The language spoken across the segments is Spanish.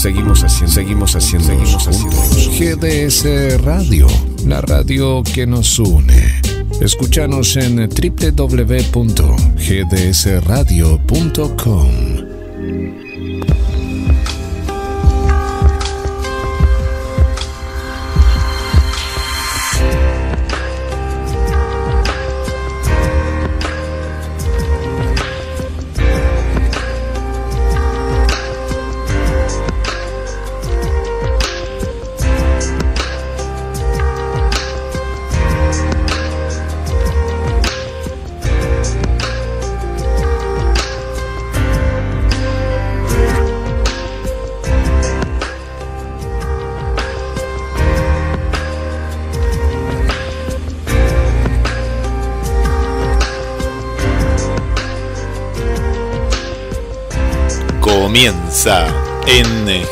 Seguimos haciendo, seguimos haciendo, seguimos haciendo. GDS Radio, la radio que nos une. Escúchanos en www.gdsradio.com.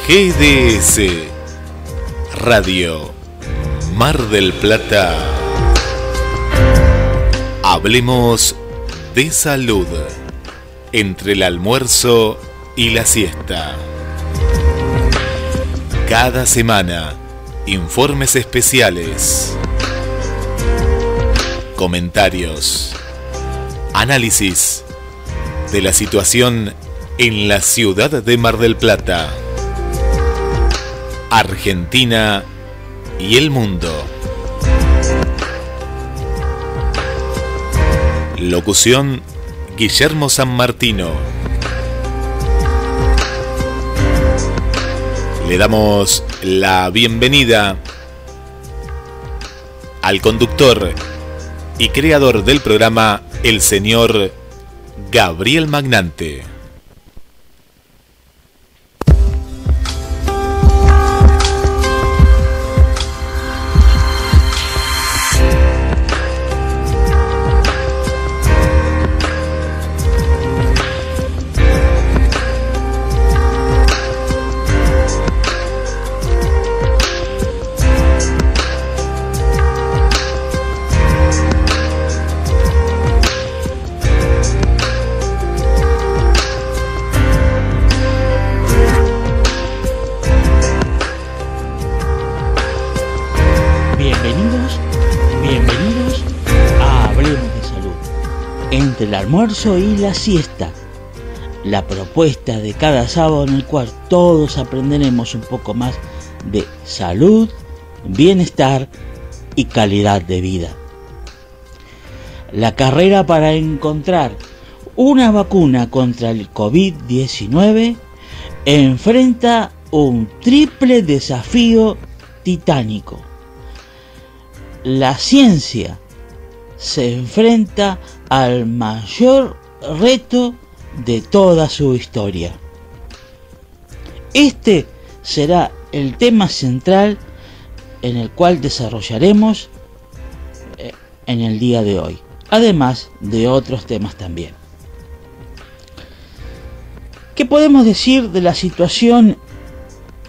GDS Radio Mar del Plata. Hablemos de salud entre el almuerzo y la siesta. Cada semana, informes especiales, comentarios, análisis de la situación en la ciudad de Mar del Plata, Argentina y el mundo. Locución Guillermo San Martino. Le damos la bienvenida al conductor y creador del programa, el señor Gabriel Magnante. Entre el almuerzo y la siesta. La propuesta de cada sábado en el cual todos aprenderemos un poco más de salud, bienestar y calidad de vida. La carrera para encontrar una vacuna contra el COVID-19 enfrenta un triple desafío titánico la ciencia se enfrenta al mayor reto de toda su historia. Este será el tema central en el cual desarrollaremos eh, en el día de hoy, además de otros temas también. ¿Qué podemos decir de la situación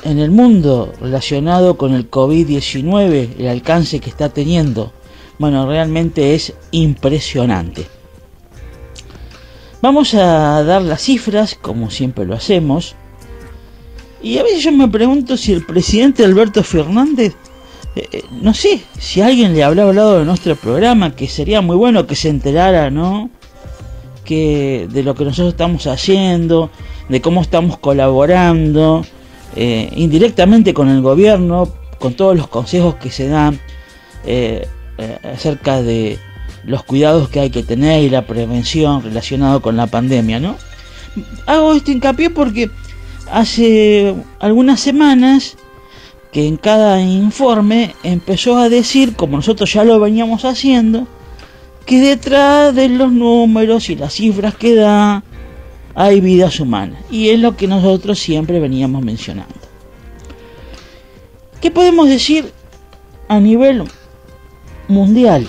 en el mundo relacionado con el COVID-19, el alcance que está teniendo, bueno, realmente es impresionante. Vamos a dar las cifras, como siempre lo hacemos. Y a veces yo me pregunto si el presidente Alberto Fernández, eh, eh, no sé, si alguien le habrá hablado de nuestro programa, que sería muy bueno que se enterara, ¿no? Que de lo que nosotros estamos haciendo, de cómo estamos colaborando, eh, indirectamente con el gobierno, con todos los consejos que se dan eh, acerca de los cuidados que hay que tener y la prevención relacionado con la pandemia, ¿no? Hago este hincapié porque hace algunas semanas que en cada informe empezó a decir, como nosotros ya lo veníamos haciendo, que detrás de los números y las cifras que da hay vidas humanas. Y es lo que nosotros siempre veníamos mencionando. ¿Qué podemos decir a nivel mundial?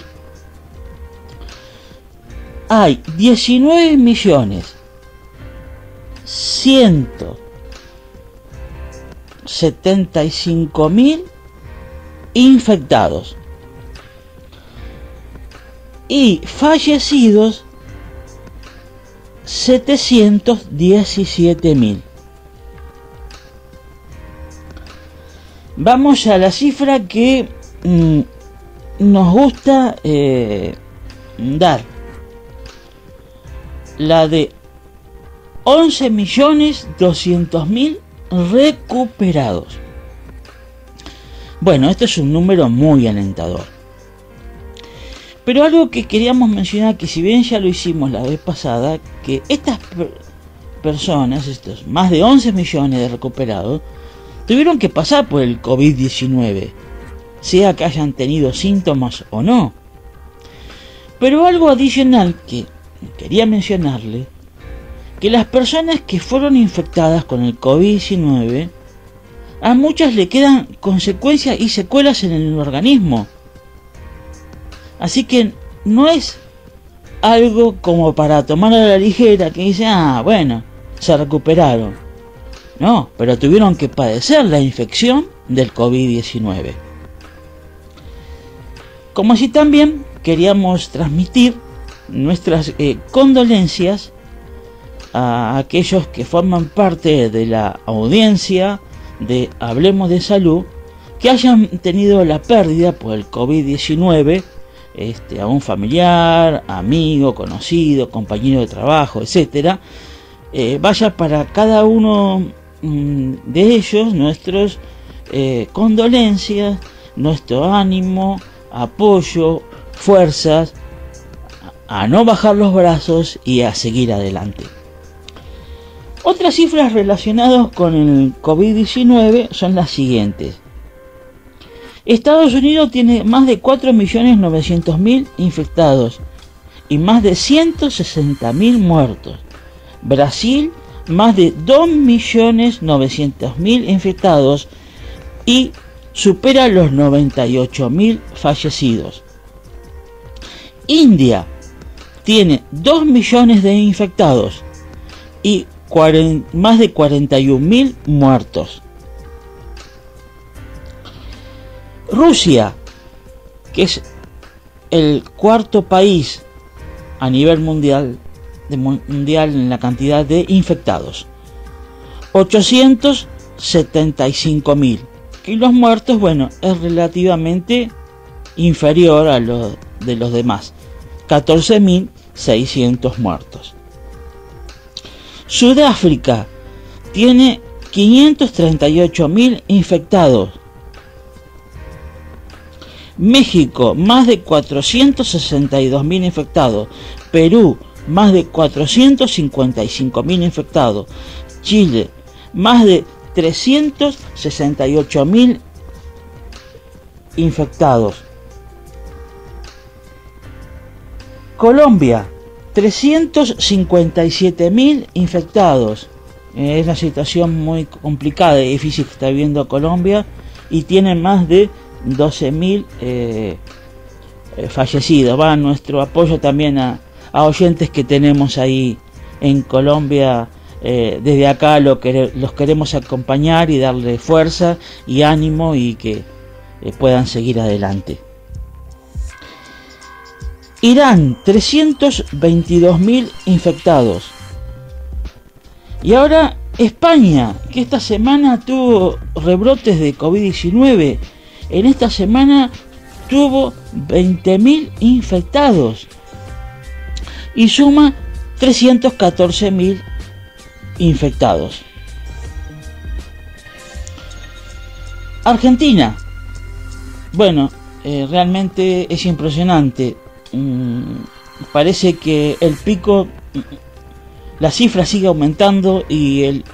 Hay 19 millones 175 mil infectados y fallecidos 717 mil. Vamos a la cifra que mm, nos gusta eh, dar. La de 11 millones 200 mil recuperados. Bueno, este es un número muy alentador. Pero algo que queríamos mencionar, que si bien ya lo hicimos la vez pasada, que estas personas, estos más de 11 millones de recuperados, tuvieron que pasar por el COVID-19, sea que hayan tenido síntomas o no. Pero algo adicional que quería mencionarle, que las personas que fueron infectadas con el COVID-19, a muchas le quedan consecuencias y secuelas en el organismo. Así que no es algo como para tomar a la ligera que dice, ah, bueno, se recuperaron. No, pero tuvieron que padecer la infección del COVID-19. Como si también queríamos transmitir nuestras eh, condolencias a aquellos que forman parte de la audiencia de Hablemos de Salud que hayan tenido la pérdida por el COVID-19 este, a un familiar, amigo, conocido, compañero de trabajo, etcétera, eh, vaya para cada uno mm, de ellos nuestros eh, condolencias, nuestro ánimo, apoyo, fuerzas, a no bajar los brazos y a seguir adelante. Otras cifras relacionadas con el COVID-19 son las siguientes. Estados Unidos tiene más de 4.900.000 infectados y más de 160.000 muertos. Brasil, más de 2.900.000 infectados y supera los 98.000 fallecidos. India tiene 2 millones de infectados y más de 41.000 muertos. Rusia, que es el cuarto país a nivel mundial, de mundial en la cantidad de infectados. 875.000. Y los muertos, bueno, es relativamente inferior a los de los demás. 14.600 muertos. Sudáfrica tiene 538.000 infectados. México, más de 462.000 infectados. Perú, más de 455.000 infectados. Chile, más de 368.000 infectados. Colombia, 357.000 infectados. Es una situación muy complicada y difícil que está viviendo Colombia y tiene más de 12.000 eh, eh, fallecidos. Va nuestro apoyo también a, oyentes que tenemos ahí en Colombia. Eh, desde acá lo que, los queremos acompañar y darle fuerza y ánimo y que puedan seguir adelante. Irán, 322.000 infectados. Y ahora España, que esta semana tuvo rebrotes de COVID-19. En esta semana tuvo 20.000 infectados. Y suma 314.000 infectados. Argentina. Bueno, eh, realmente es impresionante. Mm, parece que el pico, la cifra sigue aumentando y el,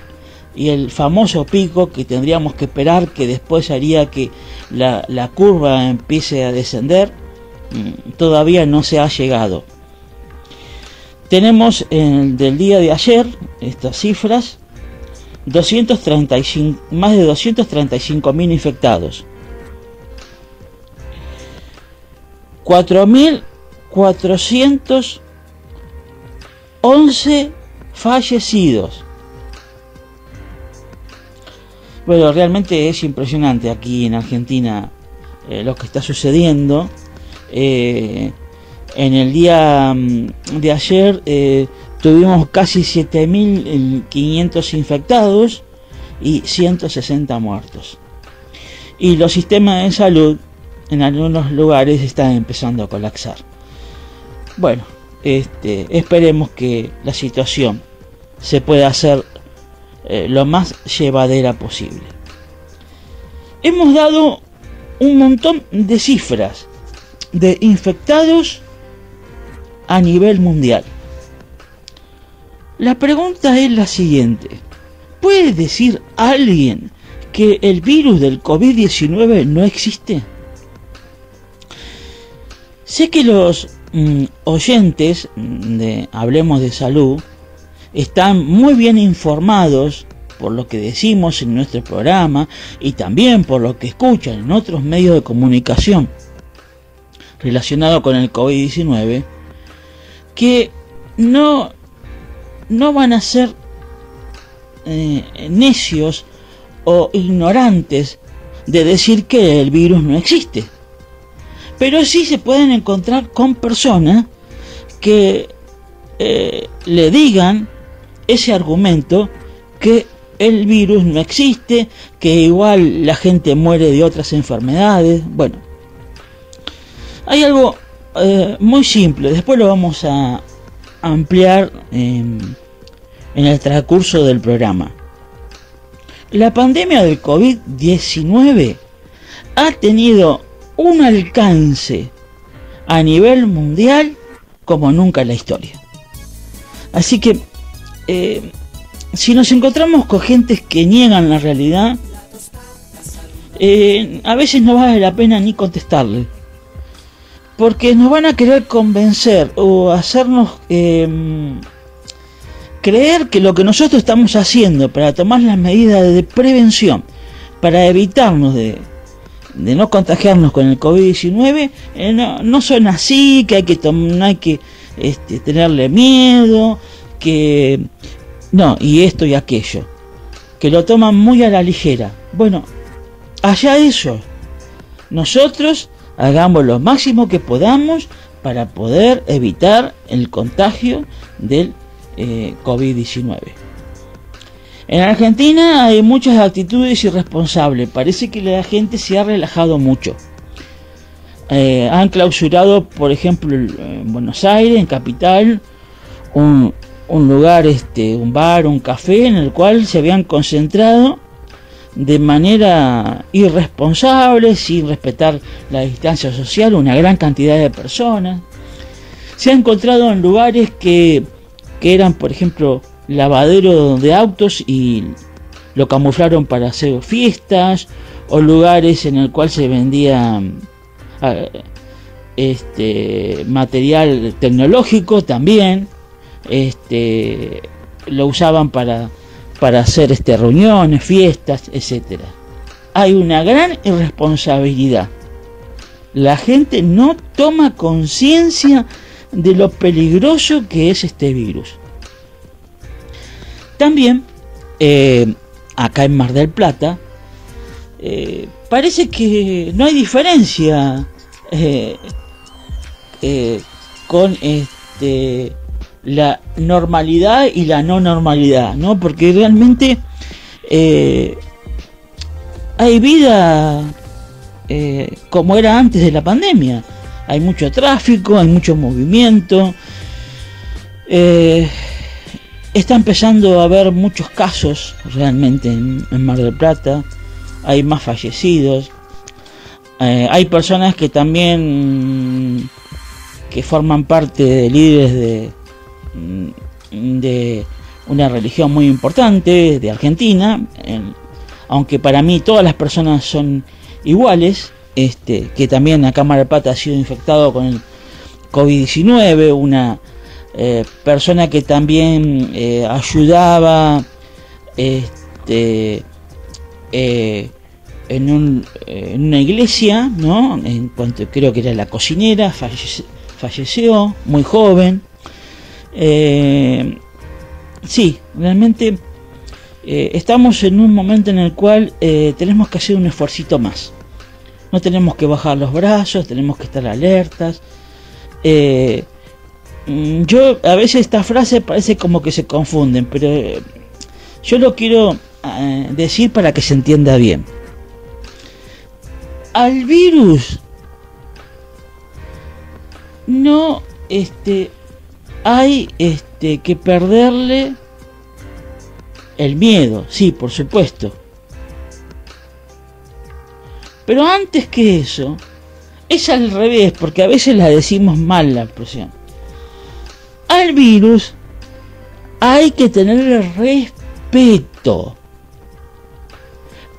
y el famoso pico que tendríamos que esperar que después haría que la, la curva empiece a descender, mm, todavía no se ha llegado. Tenemos el del día de ayer, estas cifras, 235, más de 235 mil infectados. 4.411 fallecidos. Bueno, realmente es impresionante aquí en Argentina eh, lo que está sucediendo. Eh, en el día mm, de ayer eh, tuvimos casi 7.500 infectados y 160 muertos. Y los sistemas de salud en algunos lugares están empezando a colapsar. Bueno, este, esperemos que la situación se pueda hacer eh, lo más llevadera posible. Hemos dado un montón de cifras de infectados a nivel mundial. La pregunta es la siguiente. ¿Puede decir alguien que el virus del COVID-19 no existe? Sé que los mm, oyentes de Hablemos de Salud están muy bien informados por lo que decimos en nuestro programa y también por lo que escuchan en otros medios de comunicación relacionados con el COVID-19 que no, no van a ser eh, necios o ignorantes de decir que el virus no existe. Pero sí se pueden encontrar con personas que eh, le digan ese argumento que el virus no existe, que igual la gente muere de otras enfermedades. Bueno, hay algo eh, muy simple, después lo vamos a ampliar en el transcurso del programa. La pandemia del COVID-19 ha tenido un alcance a nivel mundial como nunca en la historia. Así que, eh, si nos encontramos con gentes que niegan la realidad, eh, a veces no vale la pena ni contestarle porque nos van a querer convencer o hacernos em, creer que lo que nosotros estamos haciendo para tomar las medidas de prevención, para evitarnos de, no contagiarnos con el COVID-19, eh, no, son así, que hay que, no hay que este, tenerle miedo, que no, y esto y aquello, que lo toman muy a la ligera. Bueno, allá eso, nosotros hagamos lo máximo que podamos para poder evitar el contagio del eh, COVID-19. En Argentina hay muchas actitudes irresponsables. Parece que la gente se ha relajado mucho. Eh, han clausurado, por ejemplo, en Buenos Aires, en Capital, un, un lugar, este, un bar, un café en el cual se habían concentrado de manera irresponsable, sin respetar la distancia social, una gran cantidad de personas. Se ha encontrado en lugares que, eran, por ejemplo, lavadero de autos y lo camuflaron para hacer fiestas, o lugares en el cual se vendía ah, este material tecnológico también, este lo usaban para para hacer este, reuniones, fiestas, etc. Hay una gran irresponsabilidad. La gente no toma conciencia de lo peligroso que es este virus. También, eh, acá en Mar del Plata, eh, parece que no hay diferencia eh, con este la normalidad y la no normalidad, ¿no? Porque realmente eh, hay vida eh, como era antes de la pandemia. Hay mucho tráfico, hay mucho movimiento. Eh, está empezando a haber muchos casos realmente en, en Mar del Plata. Hay más fallecidos. hay personas que también que forman parte de líderes de, de una religión muy importante de Argentina, aunque para mí todas las personas son iguales, este, que también a Cámara de Pata ha sido infectado con el COVID-19, una eh, persona que también eh, ayudaba este, eh, en, un, en, una iglesia, ¿no? En cuanto creo que era la cocinera, falleció muy joven. Sí, realmente estamos en un momento en el cual tenemos que hacer un esfuerzo más. No tenemos que bajar los brazos, tenemos que estar alertas. Mm, yo a veces esta frase parece como que se confunden, pero eh, yo lo quiero eh, decir para que se entienda bien. Al virus no este hay este que perderle el miedo, sí, por supuesto. Pero antes que eso, es al revés, porque a veces la decimos mal la expresión al virus hay que tener respeto.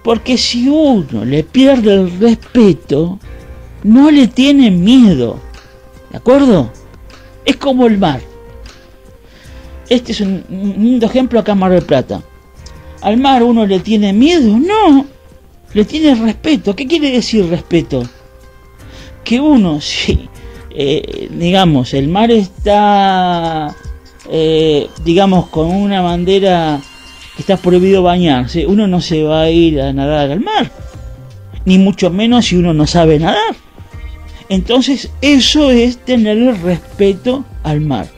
Porque si uno le pierde el respeto, no le tiene miedo. ¿De acuerdo? Es como el mar. Este es un lindo ejemplo acá en Mar del Plata. ¿Al mar uno le tiene miedo? No. Le tiene respeto. ¿Qué quiere decir respeto? Que uno, sí, eh, digamos, el mar está, eh, digamos, con una bandera que está prohibido bañarse, uno no se va a ir a nadar al mar, ni mucho menos si uno no sabe nadar. Entonces eso es tener respeto al mar.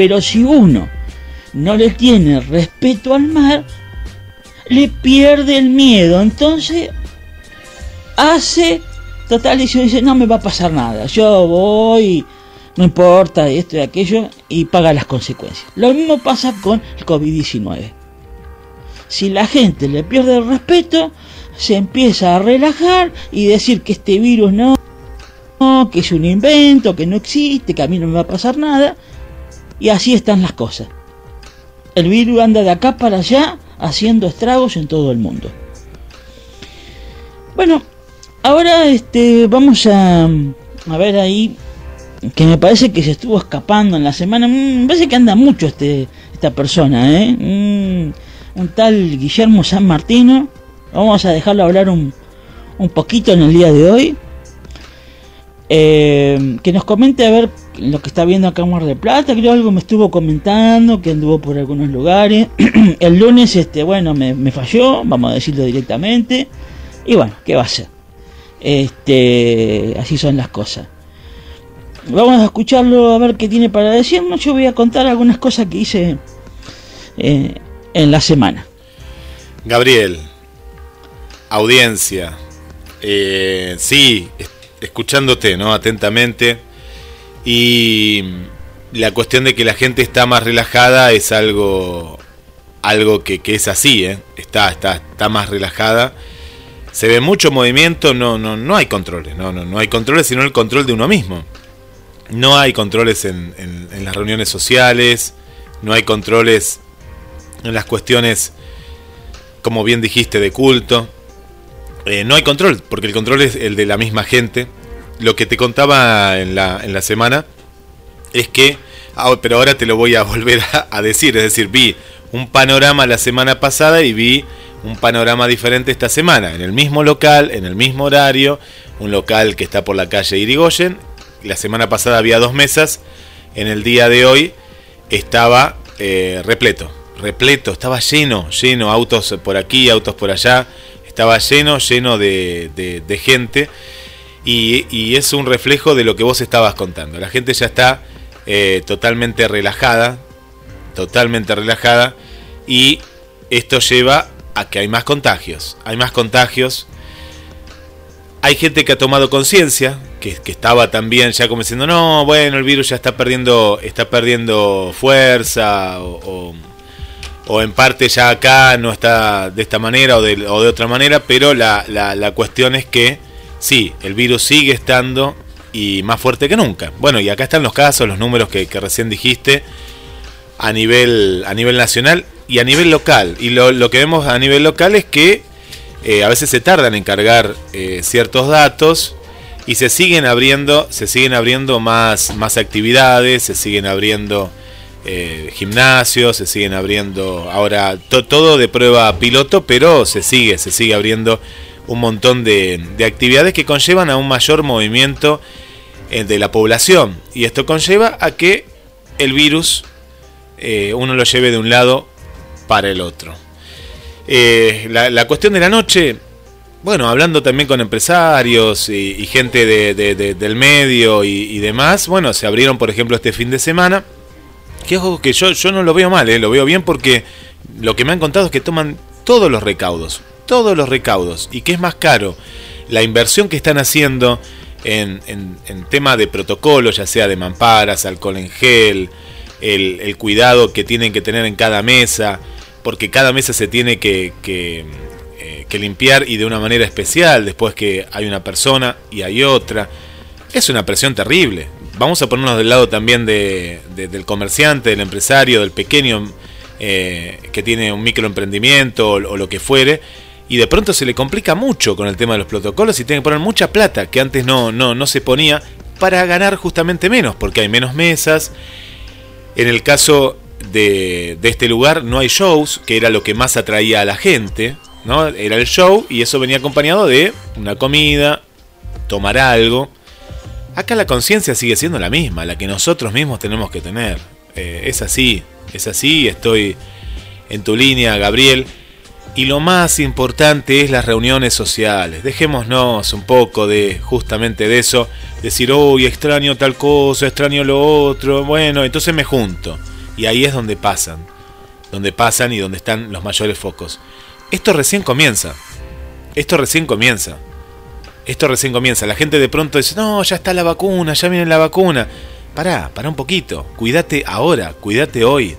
Pero si uno no le tiene respeto al mar, le pierde el miedo. Entonces hace Total, y yo dice, no me va a pasar nada, yo voy, no importa esto y aquello, y paga las consecuencias. Lo mismo pasa con el COVID-19. Si la gente le pierde el respeto, se empieza a relajar y decir que este virus no, que es un invento, que no existe, que a mí no me va a pasar nada, y así están las cosas. El virus anda de acá para allá haciendo estragos en todo el mundo. Bueno, Ahora este vamos a, a ver ahí que me parece que se estuvo escapando en la semana. Mm, me parece que anda mucho este esta persona, ¿eh? Mm, un tal Guillermo San Martino. Vamos a dejarlo hablar un, un poquito en el día de hoy. Eh, que nos comente a ver lo que está viendo acá en Mar de Plata. Creo algo me estuvo comentando, que anduvo por algunos lugares. el lunes, este, bueno, me, me falló, vamos a decirlo directamente. Y bueno, ¿qué va a ser? Este, así son las cosas. Vamos a escucharlo a ver qué tiene para decirnos. Yo voy a contar algunas cosas que hice eh, en la semana. Gabriel, audiencia, eh, sí, escuchándote, ¿no? Atentamente. Y la cuestión de que la gente está más relajada es algo, algo que, que es así, ¿eh? Está, está, está más relajada se ve mucho movimiento, no, no, no hay controles, no, no, no hay controles, sino el control de uno mismo. No hay controles en, en, las reuniones sociales, no hay controles en las cuestiones, como bien dijiste, de culto. Eh, no hay control, porque el control es el de la misma gente. Lo que te contaba en la, en la semana es que, ah, pero ahora te lo voy a volver a, decir, es decir, vi un panorama la semana pasada y vi un panorama diferente esta semana, en el mismo local, en el mismo horario, un local que está por la calle Irigoyen. La semana pasada había dos mesas, en el día de hoy estaba eh, repleto, repleto, estaba lleno, lleno, autos por aquí, autos por allá, estaba lleno, lleno de, gente y, es un reflejo de lo que vos estabas contando. La gente ya está eh, totalmente relajada, totalmente relajada y esto lleva a que hay más contagios. Hay más contagios. Hay gente que ha tomado conciencia, que, estaba también ya como diciendo, no, bueno, el virus ya está perdiendo, está perdiendo fuerza, o, o, en parte ya acá no está de esta manera o de, o de otra manera, pero la, la, cuestión es que sí, el virus sigue estando y más fuerte que nunca. Bueno, y acá están los casos, los números que, recién dijiste a nivel, a nivel nacional y a nivel local. Y lo, que vemos a nivel local es que eh, a veces se tardan en cargar eh, ciertos datos Y se siguen abriendo, se siguen abriendo más, más actividades, se siguen abriendo eh, gimnasios, se siguen abriendo ahora todo de prueba piloto, pero se sigue, se sigue abriendo un montón de, actividades que conllevan a un mayor movimiento eh, de la población. Y esto conlleva a que el virus eh, uno lo lleve de un lado para el otro. la, cuestión de la noche, bueno, hablando también con empresarios y, gente del medio y, demás, bueno, se abrieron por ejemplo este fin de semana que ojo que yo, yo no lo veo mal, eh, lo veo bien porque lo que me han contado es que toman todos los recaudos, todos los recaudos, y que es más caro la inversión que están haciendo en, tema de protocolo, ya sea de mamparas, alcohol en gel, el, cuidado que tienen que tener en cada mesa, porque cada mesa se tiene eh, que limpiar y de una manera especial, después que hay una persona y hay otra. Es una presión terrible vamos a ponernos del lado también de, del comerciante, del empresario, del pequeño eh, que tiene un microemprendimiento o, lo que fuere, y de pronto se le complica mucho con el tema de los protocolos y tiene que poner mucha plata que antes no, no, no se ponía para ganar justamente menos, porque hay menos mesas. En el caso de, de este lugar no hay shows, que era lo que más atraía a la gente, ¿no? Era el show y eso venía acompañado de una comida, tomar algo. Acá la conciencia sigue siendo la misma, la que nosotros mismos tenemos que tener. Eh, es así, es así, estoy en tu línea, Gabriel. Y lo más importante es las reuniones sociales. Dejémonos un poco de justamente de eso. Decir, uy, extraño tal cosa, extraño lo otro. Bueno, entonces me junto. Y ahí es donde pasan. Donde pasan y donde están los mayores focos. Esto recién comienza. Esto recién comienza. Esto recién comienza. La gente de pronto dice, no, ya está la vacuna, ya viene la vacuna. Pará, pará un poquito. Cuídate ahora, cuídate hoy.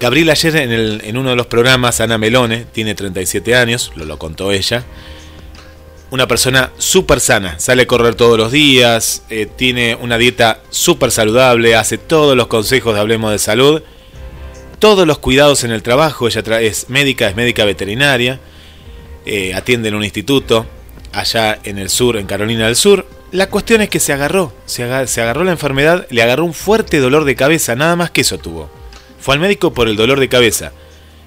Gabriel ayer en, uno de los programas, Ana Melone, tiene 37 años, lo, contó ella. Una persona súper sana, sale a correr todos los días, eh, tiene una dieta súper saludable, hace todos los consejos de Hablemos de Salud, todos los cuidados en el trabajo, ella es médica, es médica veterinaria, eh, atiende en un instituto, allá en el sur, en Carolina del Sur. La cuestión es que se agarró, se agarró, la enfermedad, le agarró un fuerte dolor de cabeza, nada más que eso tuvo. Fue al médico por el dolor de cabeza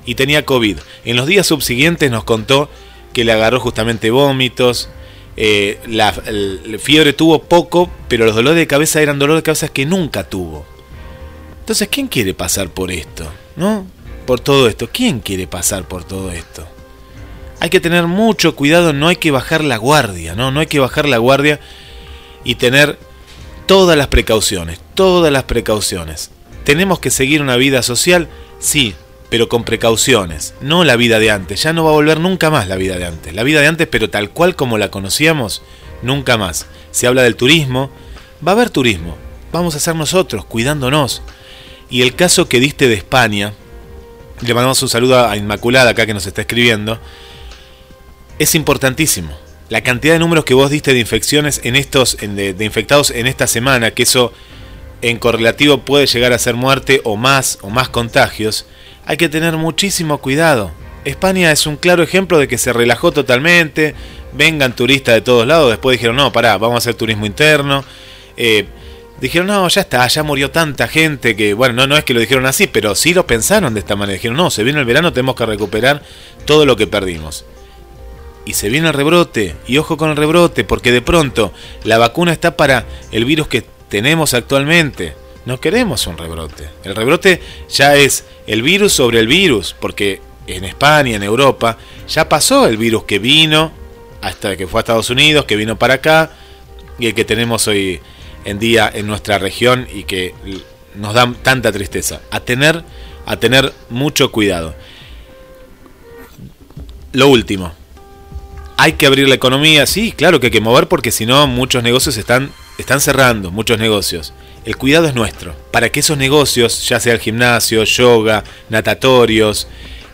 y tenía COVID. En los días subsiguientes nos contó que le agarró justamente vómitos, eh, la, fiebre tuvo poco, pero los dolores de cabeza eran dolores de cabeza que nunca tuvo. Entonces, ¿quién quiere pasar por esto? ¿No? Por todo esto. ¿Quién quiere pasar por todo esto? hay que tener mucho cuidado, no hay que bajar la guardia, ¿no? No hay que bajar la guardia y tener todas las precauciones, todas las precauciones. ¿Tenemos que seguir una vida social? Sí, pero con precauciones, no la vida de antes. Ya no va a volver nunca más la vida de antes. La vida de antes, pero tal cual como la conocíamos, nunca más. Se habla del turismo, va a haber turismo. Vamos a ser nosotros, cuidándonos. Y el caso que diste de España, le mandamos un saludo a Inmaculada acá que nos está escribiendo es importantísimo. La cantidad de números que vos diste de infecciones en estos, de, infectados en esta semana, que eso en correlativo puede llegar a ser muerte o más o más contagios, hay que tener muchísimo cuidado. España es un claro ejemplo de que se relajó totalmente, vengan turistas de todos lados, después dijeron, no, pará, vamos a hacer turismo interno. Eh, dijeron, no, ya está, ya murió tanta gente que, bueno, no, no es que lo dijeron así, pero sí lo pensaron de esta manera. Dijeron, no, se viene el verano, tenemos que recuperar todo lo que perdimos y se viene el rebrote. Y ojo con el rebrote, porque de pronto la vacuna está para el virus que tenemos actualmente. No queremos un rebrote. El rebrote ya es el virus sobre el virus, porque en España, en Europa, ya pasó el virus que vino hasta que fue a Estados Unidos, que vino para acá, y el que tenemos hoy en día en nuestra región y que nos da tanta tristeza. A tener, a tener mucho cuidado. Lo último, hay que abrir la economía, sí, claro que hay que mover porque si no muchos negocios están, están cerrando, muchos negocios. El cuidado es nuestro, para que esos negocios, ya sea el gimnasio, yoga, natatorios,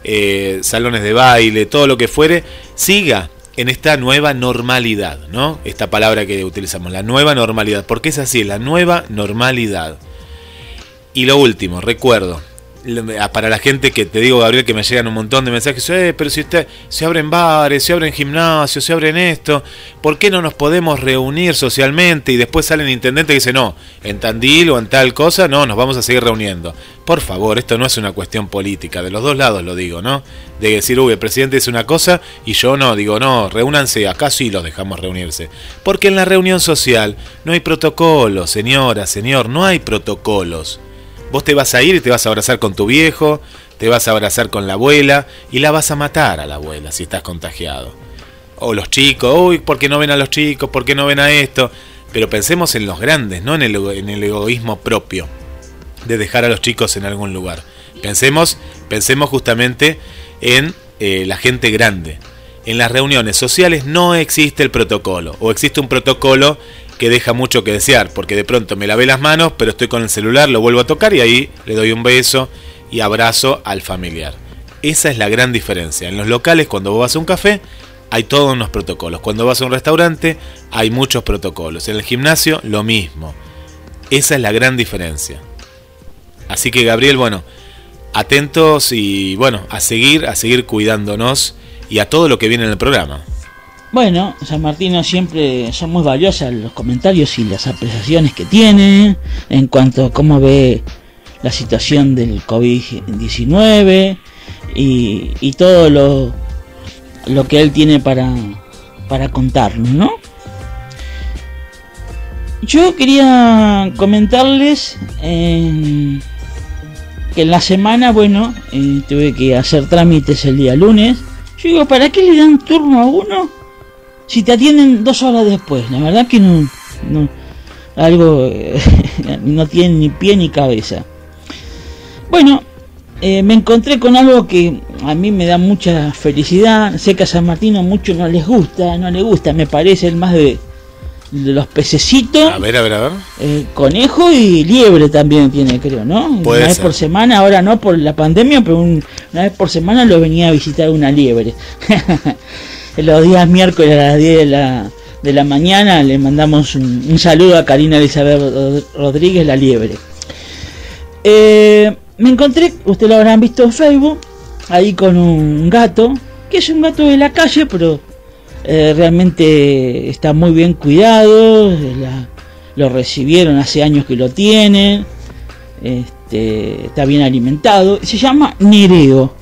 eh, salones de baile, todo lo que fuere, siga en esta nueva normalidad, ¿no? Esta palabra que utilizamos, la nueva normalidad, porque es así, la nueva normalidad. Y lo último, recuerdo, para la gente que te digo, Gabriel, que me llegan un montón de mensajes, eh, pero si usted se abren bares, se abren gimnasios, se abren esto, ¿por qué no nos podemos reunir socialmente? Y después salen intendentes que dicen, no, en Tandil o en tal cosa, no, nos vamos a seguir reuniendo. Por favor, esto no es una cuestión política, de los dos lados lo digo, ¿no? De decir, uy, el presidente es una cosa y yo no, digo, no, reúnanse, acá sí los dejamos reunirse. Porque en la reunión social no hay protocolos, señora, señor, no hay protocolos. Vos te vas a ir y te vas a abrazar con tu viejo, te vas a abrazar con la abuela y la vas a matar a la abuela si estás contagiado. O los chicos, uy, ¿por qué no ven a los chicos? ¿Por qué no ven a esto? Pero pensemos en los grandes, no en el, egoísmo propio de dejar a los chicos en algún lugar. Pensemos, pensemos justamente en eh, la gente grande. En las reuniones sociales no existe el protocolo, o existe un protocolo que deja mucho que desear, porque de pronto me lavé las manos, pero estoy con el celular, lo vuelvo a tocar y ahí le doy un beso y abrazo al familiar. Esa es la gran diferencia. En los locales, cuando vos vas a un café, hay todos unos protocolos. Cuando vas a un restaurante, hay muchos protocolos. En el gimnasio, lo mismo. Esa es la gran diferencia. Así que Gabriel, bueno, atentos y bueno, a seguir, a seguir cuidándonos y a todo lo que viene en el programa. Bueno, San Martino siempre son muy valiosas los comentarios y las apreciaciones que tiene en cuanto a cómo ve la situación del COVID-19 y, todo lo, lo que él tiene para, para contarnos, ¿no? Yo quería comentarles que en la semana, bueno, eh, tuve que hacer trámites el día lunes. Yo digo, ¿para qué le dan turno a uno si te atienden dos horas después, la verdad que no, no algo no tiene ni pie ni cabeza. Bueno, eh, me encontré con algo que a mí me da mucha felicidad. Sé que a San Martín a muchos no les gusta, no le gusta, me parece el más de, los pececitos. A ver, a ver, a ver. Eh, conejo y liebre también tiene, creo, ¿no? una vez por semana, ahora no por la pandemia, pero una vez por semana lo venía a visitar una liebre. los días miércoles a las 10 de la, de la mañana le mandamos un, saludo a Karina Elizabeth Rodríguez La Liebre. Eh, me encontré, usted lo habrán visto en Facebook, ahí con un gato, que es un gato de la calle, pero eh, realmente está muy bien cuidado, lo recibieron hace años que lo tienen, este, está bien alimentado, se llama Nereo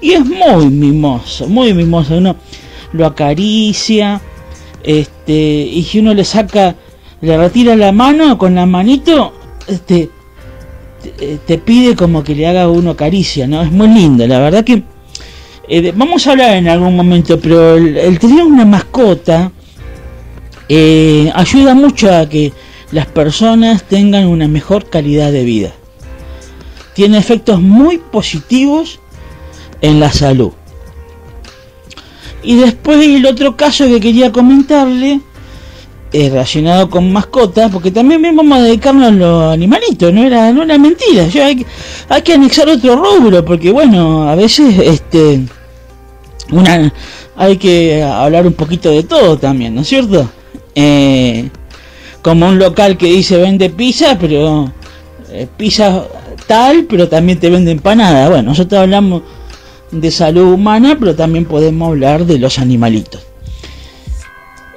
y es muy mimoso, muy mimoso. Uno, lo acaricia, este, y si uno le saca, le retira la mano con la manito, este, te, pide como que le haga uno caricia, ¿no? Es muy lindo, la verdad que eh, vamos a hablar en algún momento, pero el, tener una mascota eh, ayuda mucho a que las personas tengan una mejor calidad de vida. Tiene efectos muy positivos en la salud. Y después el otro caso que quería comentarle, relacionado con mascotas, porque también vamos a dedicarnos a los animalitos, no era, no era mentira. hay, hay, que anexar otro rubro, porque bueno, a veces este una hay que hablar un poquito de todo también, ¿no es cierto? Eh, como un local que dice vende pizza, pero eh, pizza tal, pero también te vende empanada. Bueno, nosotros hablamos de salud humana, pero también podemos hablar de los animalitos.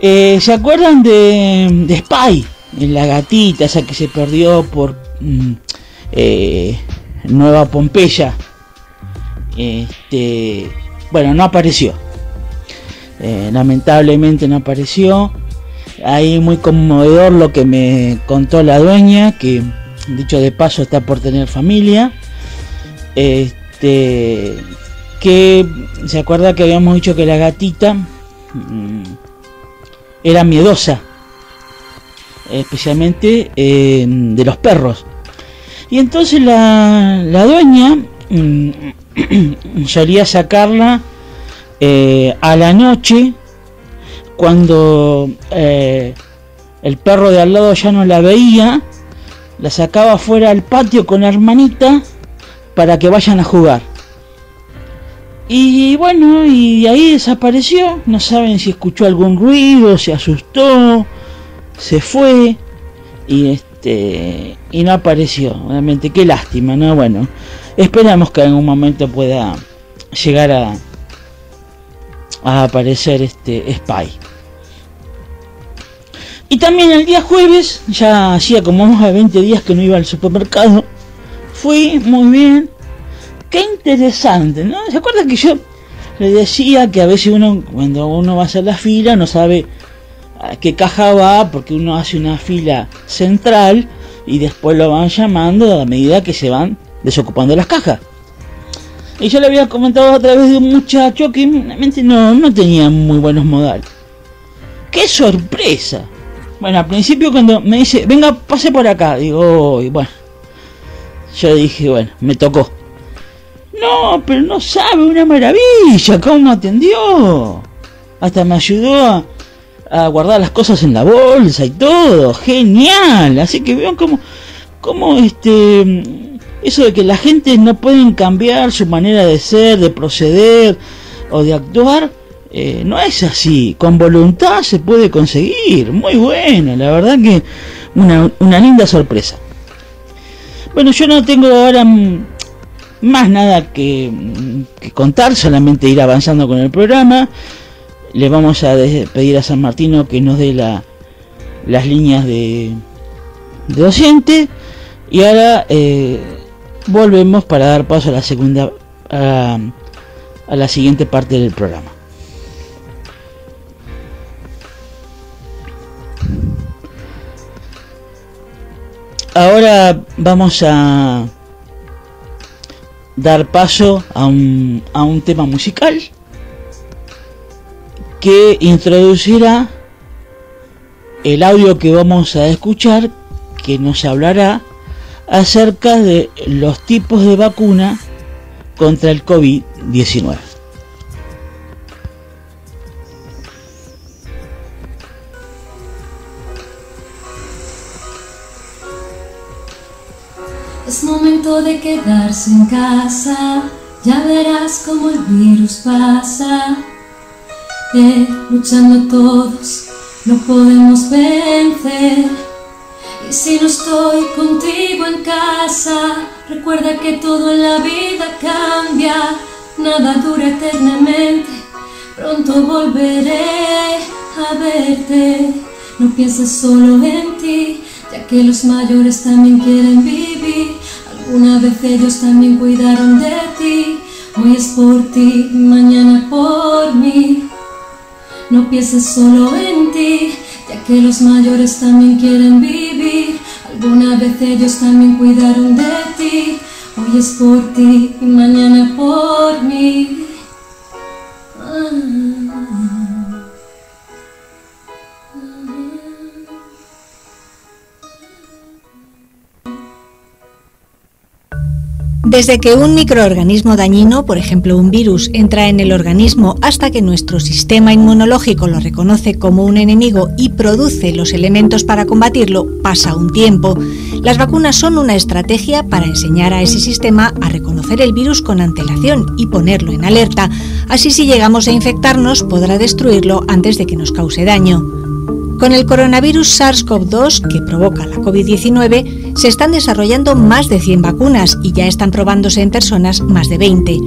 Eh, ¿Se acuerdan de, de, Spy? La gatita, esa que se perdió por mm, eh, Nueva Pompeya. Este, bueno, no apareció. Eh, lamentablemente no apareció. Ahí muy conmovedor lo que me contó la dueña, que dicho de paso está por tener familia. Este, que se acuerda que habíamos dicho que la gatita mm, era miedosa, especialmente eh, de los perros. Y entonces la, la dueña mm, solía sacarla eh, a la noche cuando eh, el perro de al lado ya no la veía, la sacaba fuera al patio con la hermanita para que vayan a jugar. Y bueno, y ahí desapareció. No saben si escuchó algún ruido, se asustó, se fue. Y, este, y no apareció. Realmente, qué lástima, ¿no? Bueno, esperamos que en algún momento pueda llegar a, a aparecer este Spy. Y también el día jueves, ya hacía como más de 20 días que no iba al supermercado, fui muy bien. Qué interesante, ¿no? ¿Se acuerdan que yo le decía que a veces uno, cuando uno va a hacer la fila, no sabe a qué caja va, porque uno hace una fila central y después lo van llamando a medida que se van desocupando las cajas. Y yo le había comentado a través de un muchacho que realmente no, tenía muy buenos modales. ¡Qué sorpresa! Bueno, al principio cuando me dice, venga, pase por acá, digo, bueno, yo dije, bueno, me tocó. No, pero no sabe, una maravilla, ¿cómo atendió? Hasta me ayudó a, guardar las cosas en la bolsa y todo, genial. Así que vean cómo, cómo este, eso de que la gente no pueden cambiar su manera de ser, de proceder o de actuar, eh, no es así. Con voluntad se puede conseguir. Muy bueno, la verdad que una, una linda sorpresa. Bueno, yo no tengo ahora más nada que, contar, solamente ir avanzando con el programa. Le vamos a pedir a San Martino que nos dé la, las líneas de, docente. Y ahora eh, volvemos para dar paso a la segunda, a la siguiente parte del programa. Ahora vamos a dar paso a un, a un tema musical que introducirá el audio que vamos a escuchar que nos hablará acerca de los tipos de vacuna contra el COVID-19. Es momento de quedarse en casa, ya verás cómo el virus pasa. Eh, luchando todos, no podemos vencer. Y si no estoy contigo en casa, recuerda que todo en la vida cambia, nada dura eternamente. Pronto volveré a verte, no pienses solo en ti, ya que los mayores también quieren vivir. Alguna vez ellos también cuidaron de ti, hoy es por ti, mañana por mí. No pienses solo en ti, ya que los mayores también quieren vivir. Alguna vez ellos también cuidaron de ti, hoy es por ti y mañana por mí. Desde que un microorganismo dañino, por ejemplo un virus, entra en el organismo hasta que nuestro sistema inmunológico lo reconoce como un enemigo y produce los elementos para combatirlo, pasa un tiempo. Las vacunas son una estrategia para enseñar a ese sistema a reconocer el virus con antelación y ponerlo en alerta. Así si llegamos a infectarnos podrá destruirlo antes de que nos cause daño. Con el coronavirus SARS-CoV-2 que provoca la COVID-19 se están desarrollando más de 100 vacunas y ya están probándose en personas más de 20.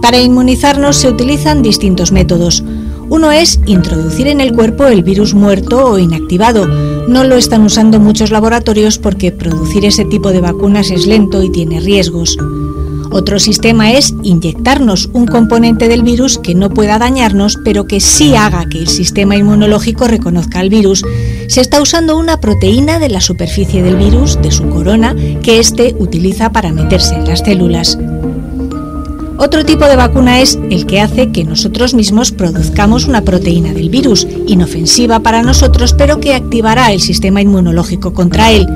Para inmunizarnos se utilizan distintos métodos. Uno es introducir en el cuerpo el virus muerto o inactivado. No lo están usando muchos laboratorios porque producir ese tipo de vacunas es lento y tiene riesgos. Otro sistema es inyectarnos un componente del virus que no pueda dañarnos, pero que sí haga que el sistema inmunológico reconozca el virus. Se está usando una proteína de la superficie del virus, de su corona, que éste utiliza para meterse en las células. Otro tipo de vacuna es el que hace que nosotros mismos produzcamos una proteína del virus, inofensiva para nosotros, pero que activará el sistema inmunológico contra él.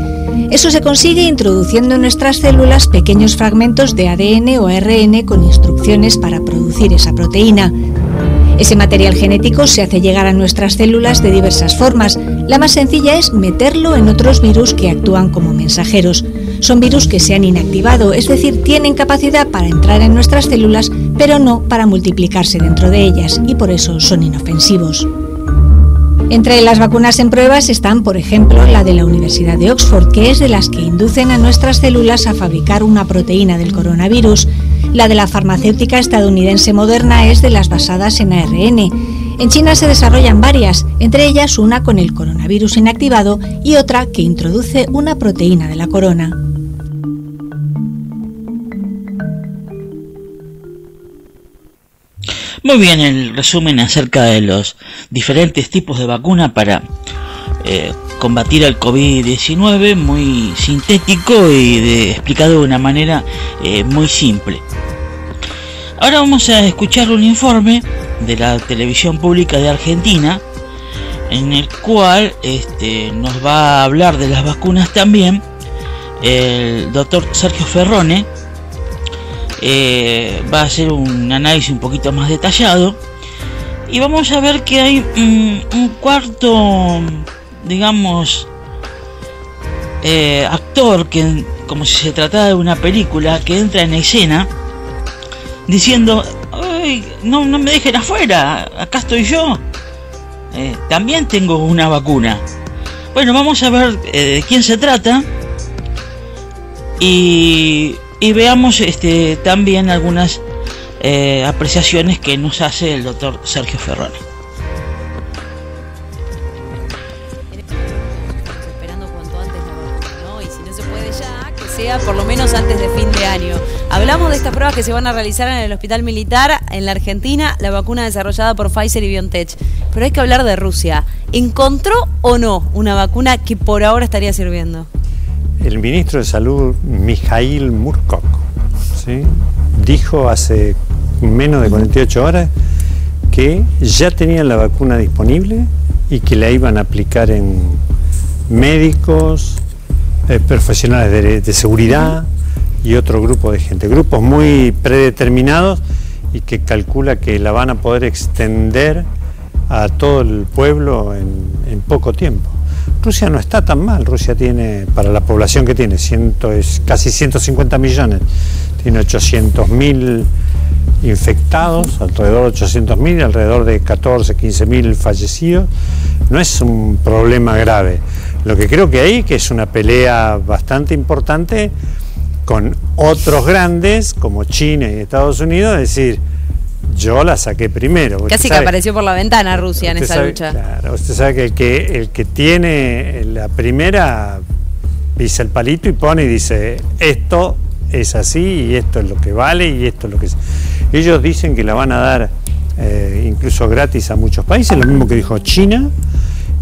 Eso se consigue introduciendo en nuestras células pequeños fragmentos de ADN o ARN con instrucciones para producir esa proteína. Ese material genético se hace llegar a nuestras células de diversas formas. La más sencilla es meterlo en otros virus que actúan como mensajeros. Son virus que se han inactivado, es decir, tienen capacidad para entrar en nuestras células, pero no para multiplicarse dentro de ellas, y por eso son inofensivos. Entre las vacunas en pruebas están, por ejemplo, la de la Universidad de Oxford, que es de las que inducen a nuestras células a fabricar una proteína del coronavirus. La de la farmacéutica estadounidense Moderna es de las basadas en ARN. En China se desarrollan varias, entre ellas una con el coronavirus inactivado y otra que introduce una proteína de la corona. Muy bien, el resumen acerca de los diferentes tipos de vacuna para eh, combatir al COVID-19, muy sintético y explicado de una manera eh, muy simple. Ahora vamos a escuchar un informe de la televisión pública de Argentina, en el cual este, nos va a hablar de las vacunas también el doctor Sergio Ferrone, eh, va a hacer un análisis un poquito más detallado. Y vamos a ver que hay un cuarto, digamos, eh, actor que como si se tratara de una película que entra en escena diciendo, no, no me dejen afuera, acá estoy yo, eh, también tengo una vacuna. Bueno, vamos a ver de quién se trata. Y y veamos este, también algunas eh, apreciaciones que nos hace el doctor Sergio Ferroni. Por lo menos antes de fin de año. Hablamos de estas pruebas que se van a realizar en el Hospital Militar en la Argentina, la vacuna desarrollada por Pfizer y BioNTech. Pero hay que hablar de Rusia. ¿Encontró o no una vacuna que por ahora estaría sirviendo? El ministro de Salud, Mikhail Murkok, dijo hace menos de 48 horas que ya tenían la vacuna disponible y que la iban a aplicar en médicos, eh, profesionales de, seguridad y otro grupo de gente, grupos muy predeterminados y que calcula que la van a poder extender a todo el pueblo en poco tiempo. Rusia no está tan mal, Rusia tiene, para la población que tiene, ciento, es casi 150 millones, tiene 800 mil infectados, alrededor de 800 mil, alrededor de 14, 15 mil fallecidos, no es un problema grave. Lo que creo que hay que es una pelea bastante importante con otros grandes como China y Estados Unidos, es decir, yo la saqué primero. Casi que apareció por la ventana Rusia en esa lucha. Claro, usted sabe que el, que el que tiene la primera pisa el palito y pone y dice, esto es así y esto es lo que vale y esto es lo que es. Ellos dicen que la van a dar eh, incluso gratis a muchos países, lo mismo que dijo China,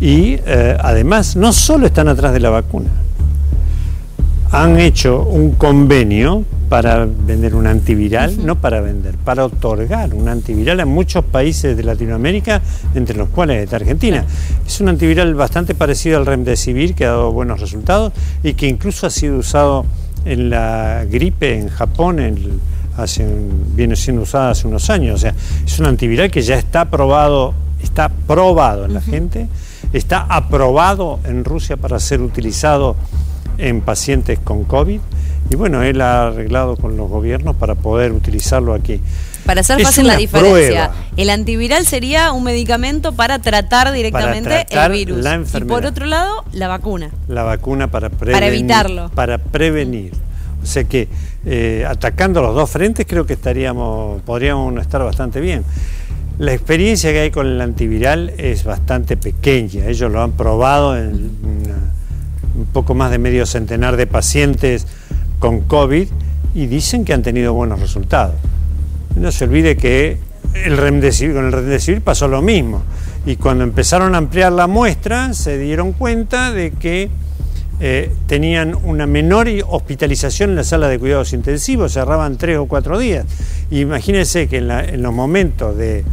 y eh, además no solo están atrás de la vacuna, han hecho un convenio para vender un antiviral, no para vender, para otorgar un antiviral a muchos países de Latinoamérica, entre los cuales está Argentina. Es un antiviral bastante parecido al Remdesivir, que ha dado buenos resultados y que incluso ha sido usado en la gripe en Japón, hace, viene siendo usada hace unos años. O sea, es un antiviral que ya está probado, está probado en la gente, está aprobado en Rusia para ser utilizado en pacientes con COVID y bueno, él ha arreglado con los gobiernos para poder utilizarlo aquí. Para hacer fácil la diferencia, el antiviral sería un medicamento para tratar directamente el virus. y por otro lado, la vacuna. La vacuna para prevenir. Para evitarlo. Para prevenir. O sea que eh, atacando los dos frentes creo que estaríamos, podríamos estar bastante bien. La experiencia que hay con el antiviral es bastante pequeña. Ellos lo han probado en un poco más de medio centenar de pacientes con COVID y dicen que han tenido buenos resultados. No se olvide que el remdesivir, con el remdesivir pasó lo mismo. Y cuando empezaron a ampliar la muestra, se dieron cuenta de que eh, tenían una menor hospitalización en la sala de cuidados intensivos, cerraban tres o cuatro días. Imagínense que en los momentos de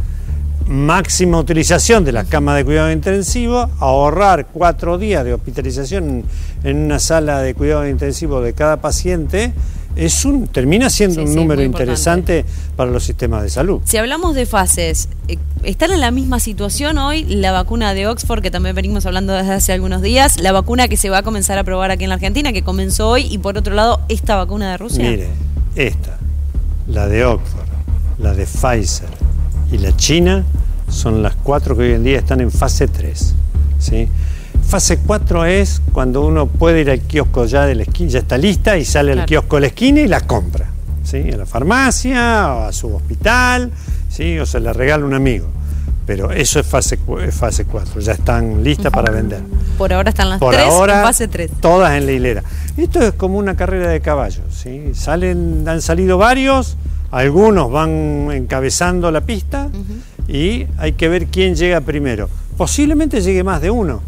máxima utilización de las camas de cuidado intensivo, ahorrar cuatro días de hospitalización en una sala de cuidado intensivo de cada paciente, es un, termina siendo un número interesante para los sistemas de salud. Si hablamos de fases, eh, ¿están en la misma situación hoy la vacuna de Oxford, que también venimos hablando desde hace algunos días, la vacuna que se va a comenzar a probar aquí en la Argentina, que comenzó hoy, y por otro lado, esta vacuna de Rusia? Mire, esta, la de Oxford, la de Pfizer y la China, son las cuatro que hoy en día están en fase 3. ¿sí? Fase 4 es cuando uno puede ir al kiosco ya de la esquina, ya está lista y sale al kiosco de la esquina y la compra. ¿sí? A la farmacia o a su hospital, ¿sí? o se la regala un amigo. Pero eso es fase, es fase 4, ya están listas para vender. Por ahora están las Por tres ahora, en fase 3. todas en la hilera. Esto es como una carrera de caballos. ¿sí? Salen, han salido varios, algunos van encabezando la pista y hay que ver quién llega primero. Posiblemente llegue más de uno.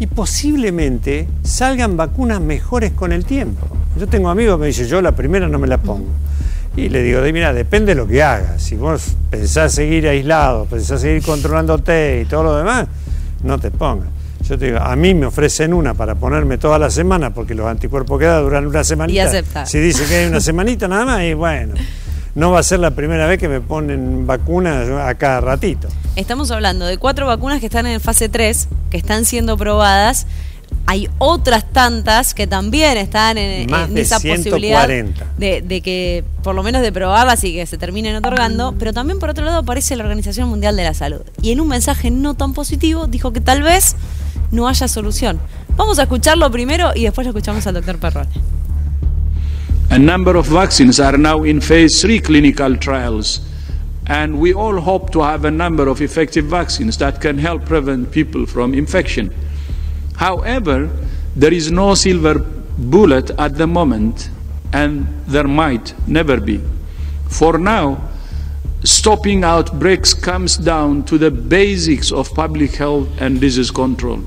Y posiblemente salgan vacunas mejores con el tiempo. Yo tengo amigos que me dicen, yo la primera no me la pongo. Y le digo, mira, depende de lo que hagas. Si vos pensás seguir aislado, pensás seguir controlándote y todo lo demás, no te pongas. Yo te digo, a mí me ofrecen una para ponerme toda la semana porque los anticuerpos que da duran una semanita. acepta. Si dice que hay una semanita nada más, y bueno, no va a ser la primera vez que me ponen vacunas a cada ratito. Estamos hablando de cuatro vacunas que están en fase 3, que están siendo probadas. Hay otras tantas que también están en, Más en de esa posibilidad 140. de, de que, por lo menos de probarlas y que se terminen otorgando. Pero también, por otro lado, aparece la Organización Mundial de la Salud. Y en un mensaje no tan positivo dijo que tal vez no haya solución. Vamos a escucharlo primero y después lo escuchamos al doctor Perrone. A number of vaccines are now in phase 3 clinical trials, and we all hope to have a number of effective vaccines that can help prevent people from infection. However, there is no silver bullet at the moment, and there might never be. For now, stopping outbreaks comes down to the basics of public health and disease control.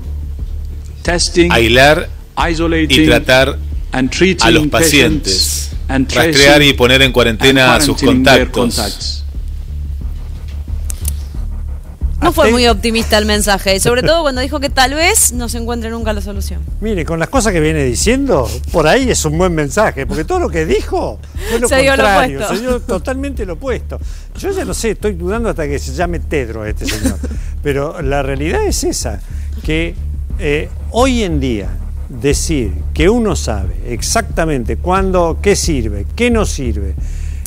Testing, Aislar isolating, y tratar and treating a los pacientes, and rastrear y poner en cuarentena and a sus contactos. No fue muy optimista el mensaje, sobre todo cuando dijo que tal vez no se encuentre nunca la solución. Mire, con las cosas que viene diciendo, por ahí es un buen mensaje, porque todo lo que dijo fue lo Se dio lo contrario, opuesto. se dio totalmente lo opuesto. Yo ya no sé, estoy dudando hasta que se llame Tedro este señor. Pero la realidad es esa, que eh, hoy en día decir que uno sabe exactamente cuándo, qué sirve, qué no sirve,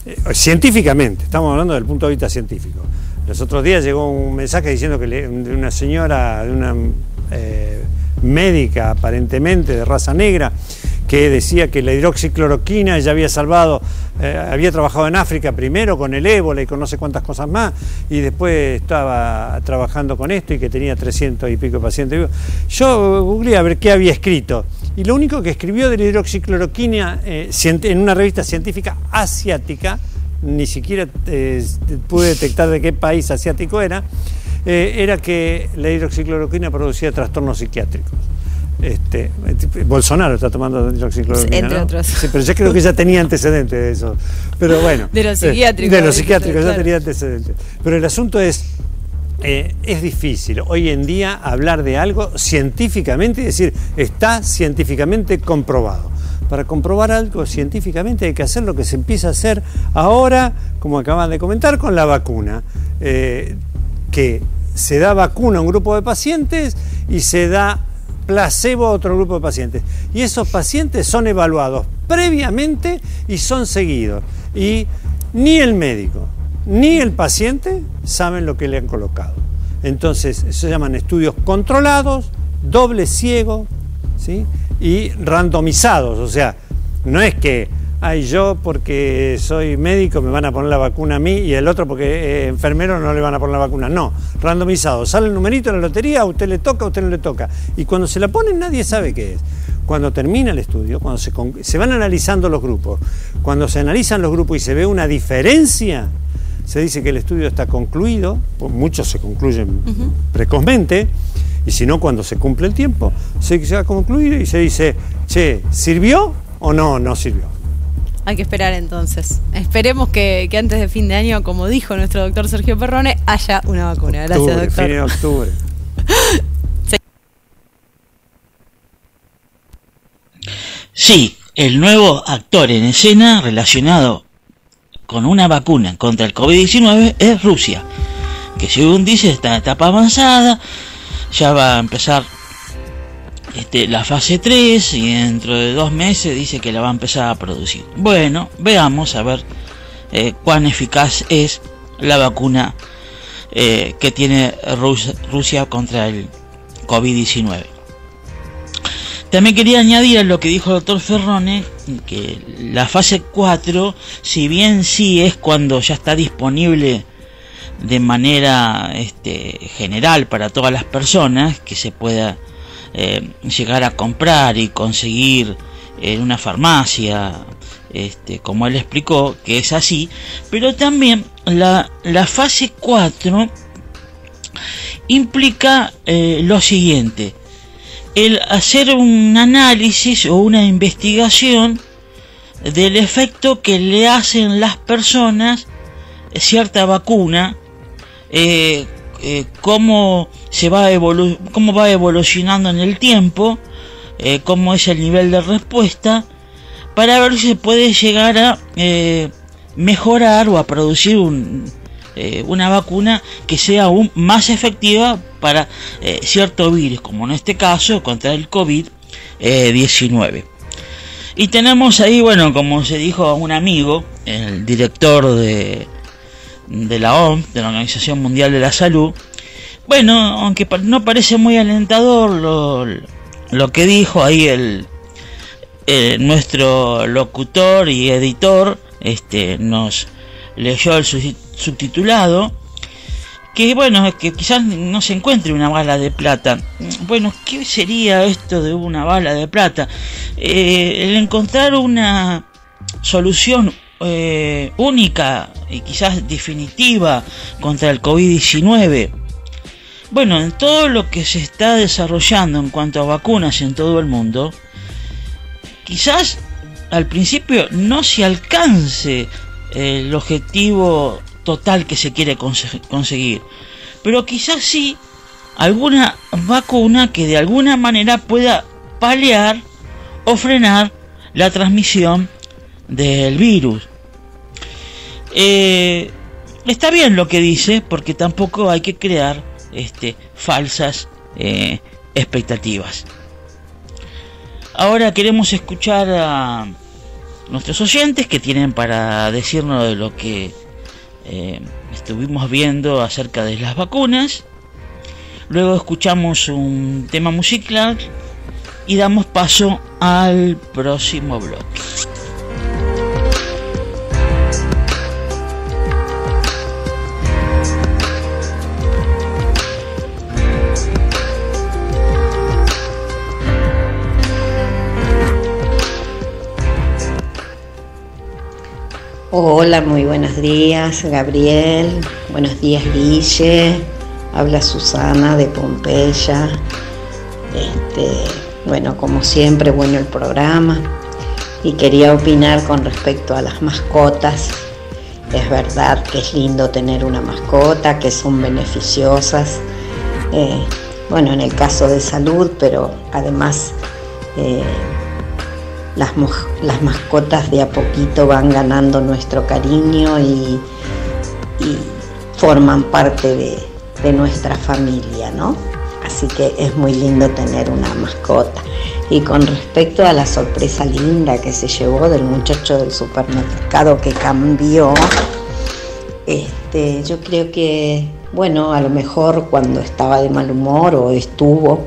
eh, científicamente, estamos hablando del punto de vista científico. Los otros días llegó un mensaje diciendo que le- de una señora, de una eh, médica aparentemente de raza negra, que decía que la hidroxicloroquina ya había salvado, eh, había trabajado en África primero con el ébola y con no sé cuántas cosas más, y después estaba trabajando con esto y que tenía 300 y pico pacientes. Yo googleé a ver qué había escrito, y lo único que escribió de la hidroxicloroquina eh, en una revista científica asiática, ni siquiera eh, pude detectar de qué país asiático era, era que la hidroxicloroquina producía trastornos psiquiátricos. Este, Bolsonaro está tomando hidroxicloroquina. Entre ¿no? otros. Sí, pero yo creo que ya tenía antecedentes de eso. Pero bueno. De los eh, psiquiátricos, de los psiquiátricos, ya tenía antecedentes. Pero el asunto es. eh, es difícil hoy en día hablar de algo científicamente y decir está científicamente comprobado. Para comprobar algo científicamente hay que hacer lo que se empieza a hacer ahora, como acaban de comentar, con la vacuna. eh, que se da vacuna a un grupo de pacientes y se da placebo a otro grupo de pacientes. Y esos pacientes son evaluados previamente y son seguidos. Y ni el médico ni el paciente saben lo que le han colocado. Entonces, se llaman estudios controlados, doble ciego ¿sí? y randomizados. O sea, no es que, ay, yo porque soy médico me van a poner la vacuna a mí y el otro porque es enfermero no le van a poner la vacuna. No, randomizado. Sale el numerito en la lotería, a usted le toca, a usted no le toca. Y cuando se la ponen nadie sabe qué es. Cuando termina el estudio, cuando se van analizando los grupos, cuando se analizan los grupos y se ve una diferencia, se dice que el estudio está concluido, pues muchos se concluyen precozmente, y si no, cuando se cumple el tiempo, se, se va a concluir y se dice, che, ¿sirvió o no, no sirvió? Hay que esperar entonces. Esperemos que, que antes de fin de año, como dijo nuestro doctor Sergio Perrone, haya una vacuna. Gracias, doctor. fin de octubre. Sí, el nuevo actor en escena relacionado con una vacuna contra el COVID-19 es Rusia, que según dice está en etapa avanzada, ya va a empezar este, la fase 3 y dentro de dos meses dice que la va a empezar a producir. Bueno, veamos a ver eh, cuán eficaz es la vacuna eh, que tiene Rus- Rusia contra el COVID-19. También quería añadir a lo que dijo el doctor Ferrone, que la fase 4, si bien sí es cuando ya está disponible de manera este, general para todas las personas, que se pueda eh, llegar a comprar y conseguir en una farmacia, este, como él explicó, que es así, pero también la, la fase 4 implica eh, lo siguiente, el hacer un análisis o una investigación del efecto que le hacen las personas cierta vacuna, eh, eh, cómo, se va cómo va evolucionando en el tiempo, eh, cómo es el nivel de respuesta, para ver si se puede llegar a mejorar o a producir una vacuna que sea aún más efectiva para cierto virus, como en este caso contra el COVID-19. Y tenemos ahí, bueno, como se dijo a un amigo, el director de, de la OMS, de la Organización Mundial de la Salud. Bueno, aunque no parece muy alentador lo, que dijo ahí el, nuestro locutor y editor, este, nos leyó el subtitulado, que bueno, que quizás no se encuentre una bala de plata. Bueno, ¿qué sería esto de una bala de plata? Eh, el encontrar una solución eh, única y quizás definitiva contra el COVID-19. Bueno, en todo lo que se está desarrollando en cuanto a vacunas en todo el mundo, quizás al principio no se alcance el objetivo total que se quiere conseguir, pero quizás sí alguna vacuna que de alguna manera pueda paliar o frenar la transmisión del virus. Eh, está bien lo que dice, porque tampoco hay que crear este, falsas eh, expectativas. Ahora queremos escuchar a nuestros oyentes que tienen para decirnos de lo que eh, estuvimos viendo acerca de las vacunas. Luego escuchamos un tema musical y damos paso al próximo bloque. Hola, muy buenos días, Gabriel. Buenos días, Guille. Habla Susana de Pompeya. Este, bueno, como siempre, bueno el programa. Y quería opinar con respecto a las mascotas. Es verdad que es lindo tener una mascota, que son beneficiosas. Eh, bueno, en el caso de salud, pero además eh, las, las mascotas de a poquito van ganando nuestro cariño y, forman parte de, nuestra familia, ¿no? Así que es muy lindo tener una mascota. Y con respecto a la sorpresa linda que se llevó del muchacho del supermercado que cambió, este, yo creo que, bueno, a lo mejor cuando estaba de mal humor o estuvo,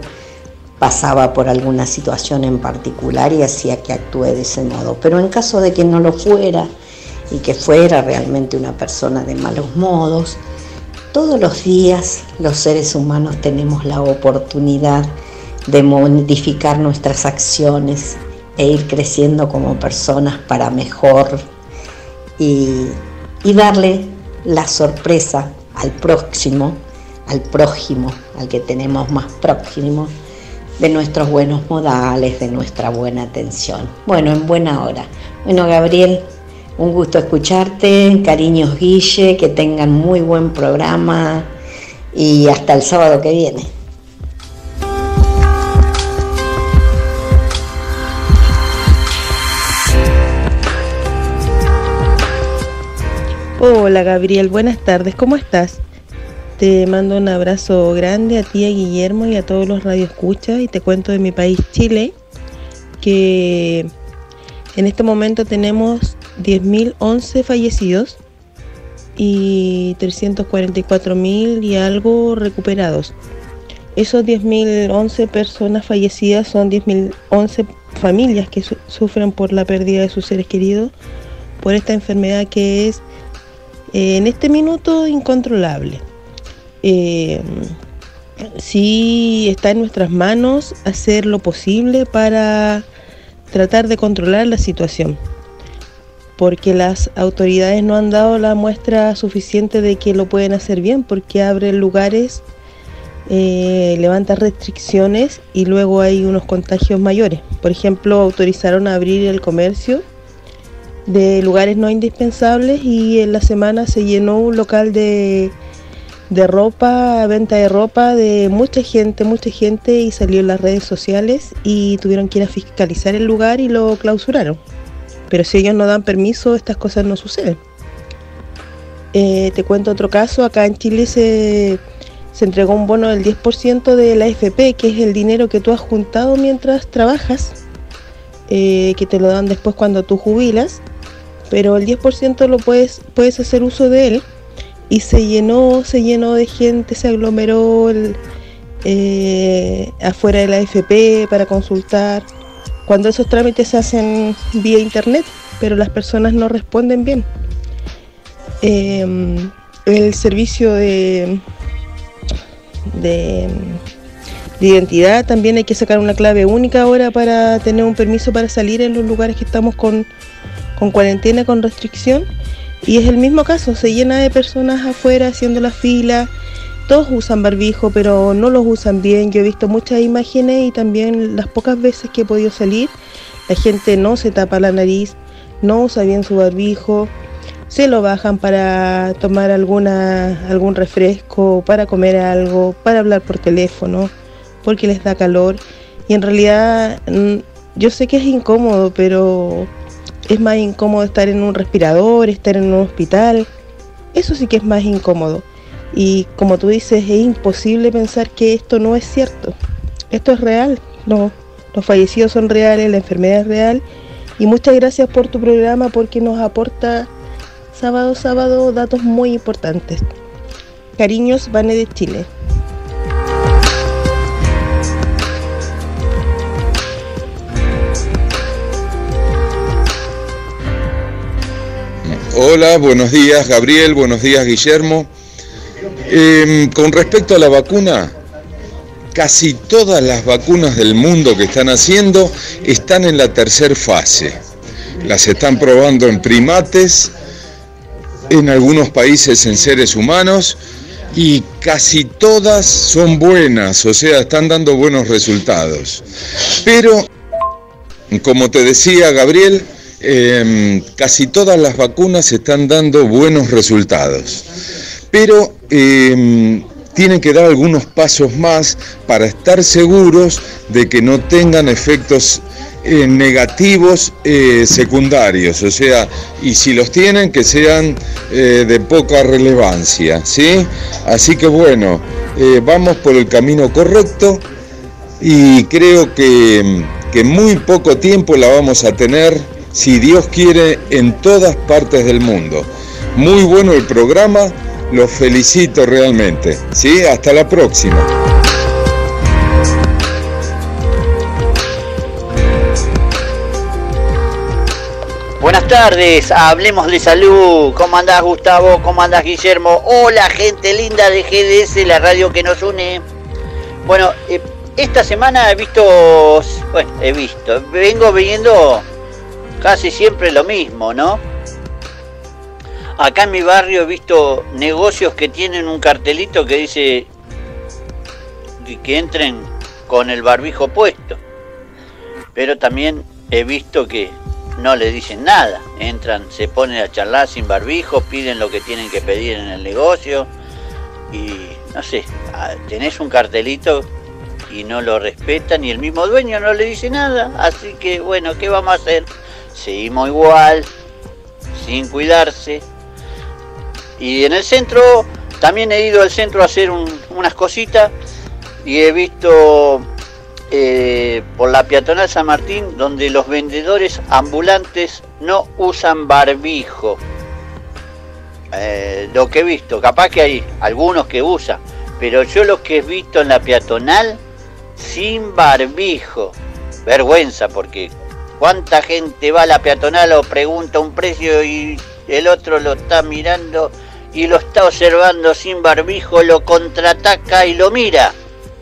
pasaba por alguna situación en particular y hacía que actúe de ese modo. Pero en caso de que no lo fuera y que fuera realmente una persona de malos modos, todos los días los seres humanos tenemos la oportunidad de modificar nuestras acciones e ir creciendo como personas para mejor y, darle la sorpresa al próximo, al prójimo, al que tenemos más próximo, de nuestros buenos modales, de nuestra buena atención. Bueno, en buena hora. Bueno, Gabriel, un gusto escucharte, cariños Guille, que tengan muy buen programa y hasta el sábado que viene. Hola Gabriel, buenas tardes, ¿cómo estás? Te mando un abrazo grande a ti, a Guillermo y a todos los radioescuchas y te cuento de mi país, Chile, que en este momento tenemos 10.011 fallecidos y 344.000 y algo recuperados. Esos 10.011 personas fallecidas son 10.011 familias que su- sufren por la pérdida de sus seres queridos por esta enfermedad que es eh, en este minuto incontrolable. Eh, sí está en nuestras manos hacer lo posible para tratar de controlar la situación, porque las autoridades no han dado la muestra suficiente de que lo pueden hacer bien, porque abren lugares, eh, levantan restricciones y luego hay unos contagios mayores. Por ejemplo, autorizaron a abrir el comercio de lugares no indispensables y en la semana se llenó un local de, de ropa, venta de ropa de mucha gente, mucha gente y salió en las redes sociales y tuvieron que ir a fiscalizar el lugar y lo clausuraron. Pero si ellos no dan permiso, estas cosas no suceden. Eh, te cuento otro caso, acá en Chile se, se entregó un bono del 10% de la AFP, que es el dinero que tú has juntado mientras trabajas, eh, que te lo dan después cuando tú jubilas, pero el 10% lo puedes, puedes hacer uso de él y se llenó, se llenó de gente, se aglomeró eh, afuera de la AFP para consultar, cuando esos trámites se hacen vía internet, pero las personas no responden bien. Eh, el servicio de, de, de identidad también hay que sacar una clave única ahora para tener un permiso para salir en los lugares que estamos con, con cuarentena, con restricción. Y es el mismo caso, se llena de personas afuera haciendo la fila. Todos usan barbijo, pero no los usan bien. Yo he visto muchas imágenes y también las pocas veces que he podido salir, la gente no se tapa la nariz, no usa bien su barbijo, se lo bajan para tomar alguna, algún refresco, para comer algo, para hablar por teléfono, porque les da calor. Y en realidad mm, yo sé que es incómodo, pero es más incómodo estar en un respirador, estar en un hospital. Eso sí que es más incómodo. Y como tú dices, es imposible pensar que esto no es cierto. Esto es real. No, los fallecidos son reales, la enfermedad es real. Y muchas gracias por tu programa porque nos aporta sábado, sábado datos muy importantes. Cariños, Vane de Chile. Hola, buenos días Gabriel, buenos días Guillermo. Eh, con respecto a la vacuna, casi todas las vacunas del mundo que están haciendo están en la tercera fase. Las están probando en primates, en algunos países en seres humanos y casi todas son buenas, o sea, están dando buenos resultados. Pero, como te decía Gabriel, eh, casi todas las vacunas están dando buenos resultados. Pero eh, tienen que dar algunos pasos más para estar seguros de que no tengan efectos eh, negativos eh, secundarios, o sea, y si los tienen, que sean eh, de poca relevancia, ¿sí? Así que bueno, vamos por el camino correcto y creo que, que muy poco tiempo la vamos a tener, si Dios quiere, en todas partes del mundo. Muy bueno el programa, los felicito realmente, ¿sí? Hasta la próxima. Buenas tardes, hablemos de salud. ¿Cómo andás Gustavo? ¿Cómo andás Guillermo? Hola gente linda de GDS, la radio que nos une. Bueno, eh, esta semana he visto, bueno, he visto, vengo viendo casi siempre lo mismo, ¿no? Acá en mi barrio he visto negocios que tienen un cartelito que dice que entren con el barbijo puesto. Pero también he visto que no le dicen nada. Entran, se ponen a charlar sin barbijo, piden lo que tienen que pedir en el negocio y no sé, tenés un cartelito y no lo respetan y el mismo dueño no le dice nada. Así que bueno, ¿qué vamos a hacer? Seguimos igual, sin cuidarse. Y en el centro, también he ido al centro a hacer un- unas cositas y he visto eh, por la peatonal San Martín donde los vendedores ambulantes no usan barbijo. Eh, lo que he visto, capaz que hay algunos que usan, Pero yo lo que he visto en la peatonal, sin barbijo. Vergüenza, porque cuánta gente va a la peatonal o pregunta un precio y el otro lo está mirando y lo está observando sin barbijo, lo contraataca y lo mira.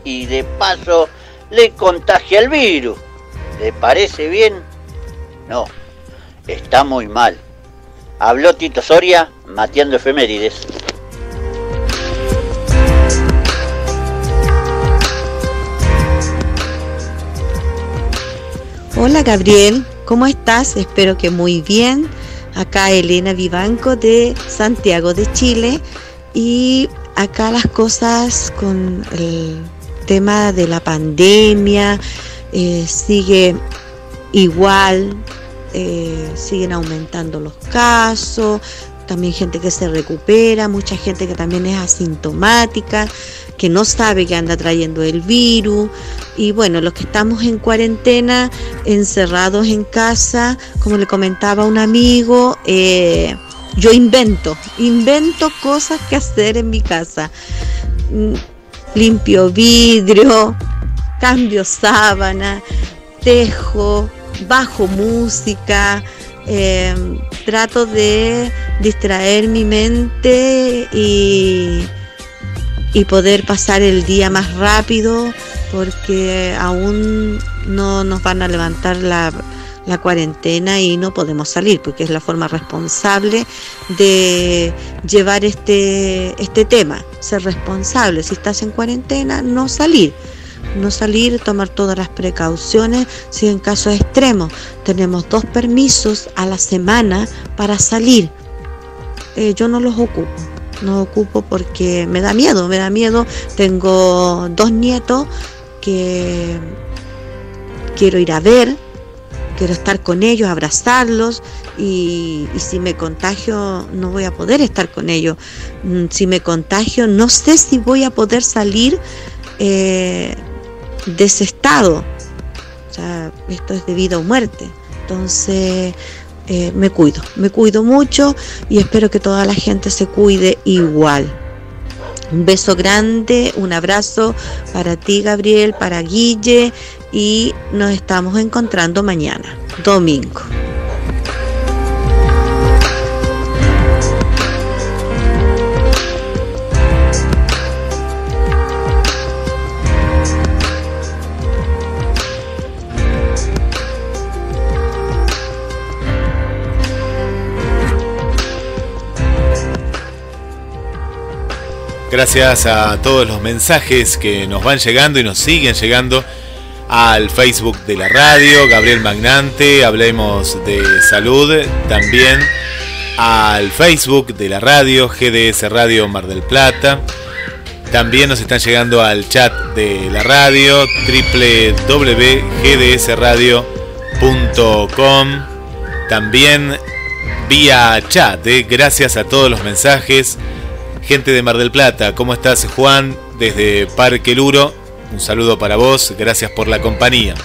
Y de paso le contagia el virus. ¿Le parece bien? No, está muy mal. Habló Tito Soria, mateando efemérides. Hola Gabriel, ¿cómo estás? Espero que muy bien. Acá Elena Vivanco de Santiago de Chile y acá las cosas con el tema de la pandemia eh, sigue igual, eh, siguen aumentando los casos, también gente que se recupera, mucha gente que también es asintomática, que no sabe que anda trayendo el virus. Y bueno, los que estamos en cuarentena, encerrados en casa, como le comentaba un amigo, eh, yo invento, invento cosas que hacer en mi casa. Mm, limpio vidrio, cambio sábana, tejo, bajo música, em, trato de distraer mi mente y, y poder pasar el día más rápido porque aún no nos van a levantar la, la cuarentena y no podemos salir, porque es la forma responsable de llevar este, este tema, ser responsable. Si estás en cuarentena, no salir. No salir, tomar todas las precauciones si en casos extremos. Tenemos dos permisos a la semana para salir. Eh, yo no los ocupo, no ocupo porque me da miedo, me da miedo. Tengo dos nietos que quiero ir a ver, quiero estar con ellos, abrazarlos y, si me contagio no voy a poder estar con ellos. Mm, si me contagio no sé si voy a poder salir eh, de ese estado. O sea, esto es de vida o muerte. Entonces eh, me cuido, me cuido mucho y espero que toda la gente se cuide igual. Un beso grande, un abrazo para ti Gabriel, para Guille y nos estamos encontrando mañana, domingo. Gracias a todos los mensajes que nos van llegando y nos siguen llegando al Facebook de la radio, Gabriel Magnante, hablemos de salud, también al Facebook de la radio, GDS Radio Mar del Plata. También nos están llegando al chat de la radio, www.gdsradio.com. También vía chat, eh, gracias a todos los mensajes Gente de Mar del Plata, ¿cómo estás Juan? Desde Parque Luro, un saludo para vos, gracias por la compañía.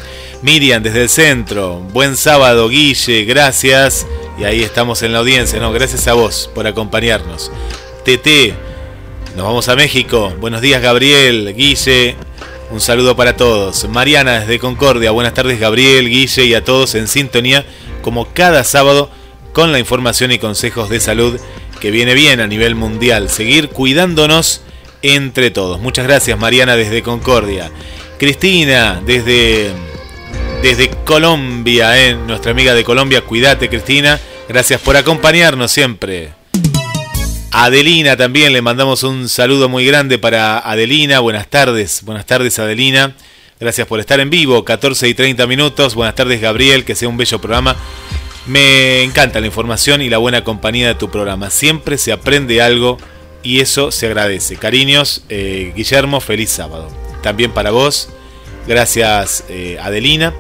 Miriam desde el centro, buen sábado Guille, gracias. Y ahí estamos en la audiencia, ¿no? Gracias a vos por acompañarnos. TT, nos vamos a México. Buenos días Gabriel, Guille, un saludo para todos. Mariana desde Concordia, buenas tardes Gabriel, Guille y a todos en sintonía como cada sábado con la información y consejos de salud que viene bien a nivel mundial. Seguir cuidándonos entre todos. Muchas gracias Mariana desde Concordia. Cristina desde, desde Colombia, eh. nuestra amiga de Colombia. Cuídate Cristina. Gracias por acompañarnos siempre. Adelina también le mandamos un saludo muy grande para Adelina. Buenas tardes, buenas tardes Adelina. Gracias por estar en vivo, 14 y 30 minutos. Buenas tardes Gabriel, que sea un bello programa. Me encanta la información y la buena compañía de tu programa. Siempre se aprende algo y eso se agradece. Cariños, eh, Guillermo, feliz sábado. También para vos. Gracias, eh, Adelina.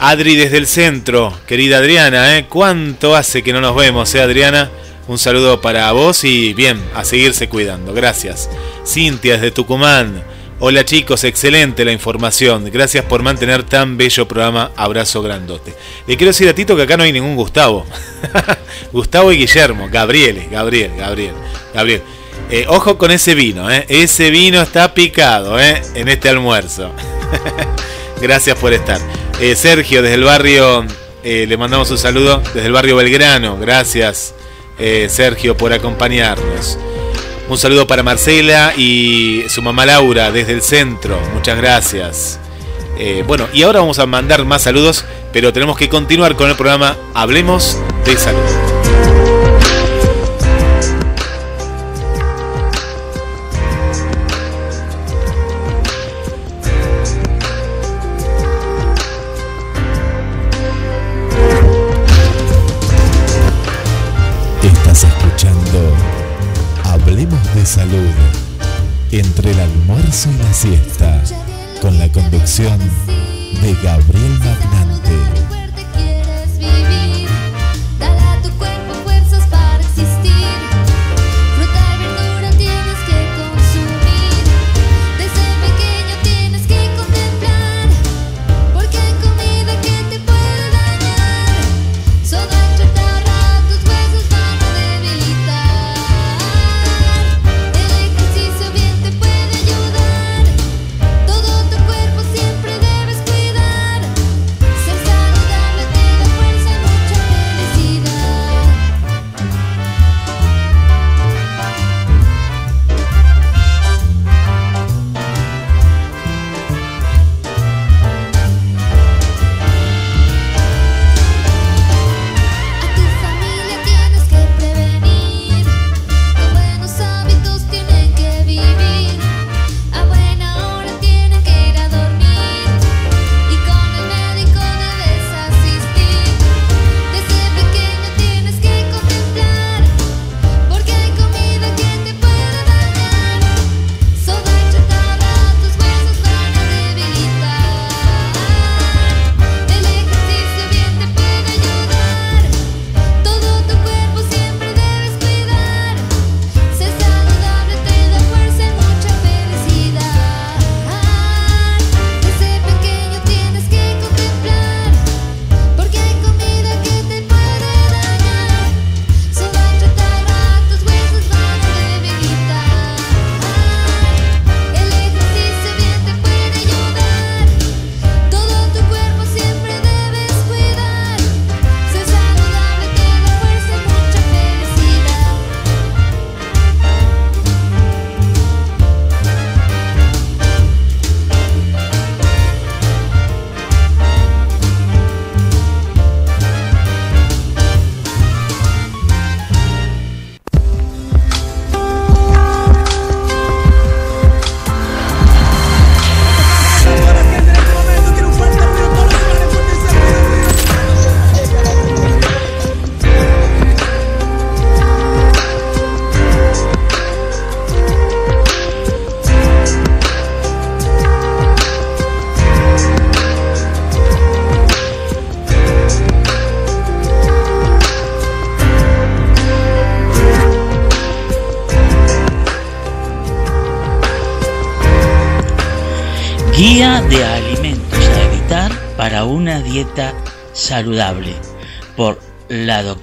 Adri desde el centro, querida Adriana, ¿eh? ¿cuánto hace que no nos vemos, eh, Adriana? Un saludo para vos y bien, a seguirse cuidando. Gracias. Cintia desde Tucumán. Hola chicos, excelente la información. Gracias por mantener tan bello programa. Abrazo grandote. Le quiero decir a Tito que acá no hay ningún Gustavo. Gustavo y Guillermo. Gabriel, Gabriel, Gabriel, Gabriel. Eh, ojo con ese vino, ¿eh? ese vino está picado ¿eh? en este almuerzo. Gracias por estar. Eh, Sergio, desde el barrio, eh, le mandamos un saludo desde el barrio Belgrano. Gracias, Sergio, por acompañarnos. Un saludo para Marcela y su mamá Laura desde el centro. Muchas gracias. Eh, bueno, y ahora vamos a mandar más saludos, pero tenemos que continuar con el programa Hablemos de Salud. Entre el almuerzo y la siesta con la conducción de Gabriel Magnante.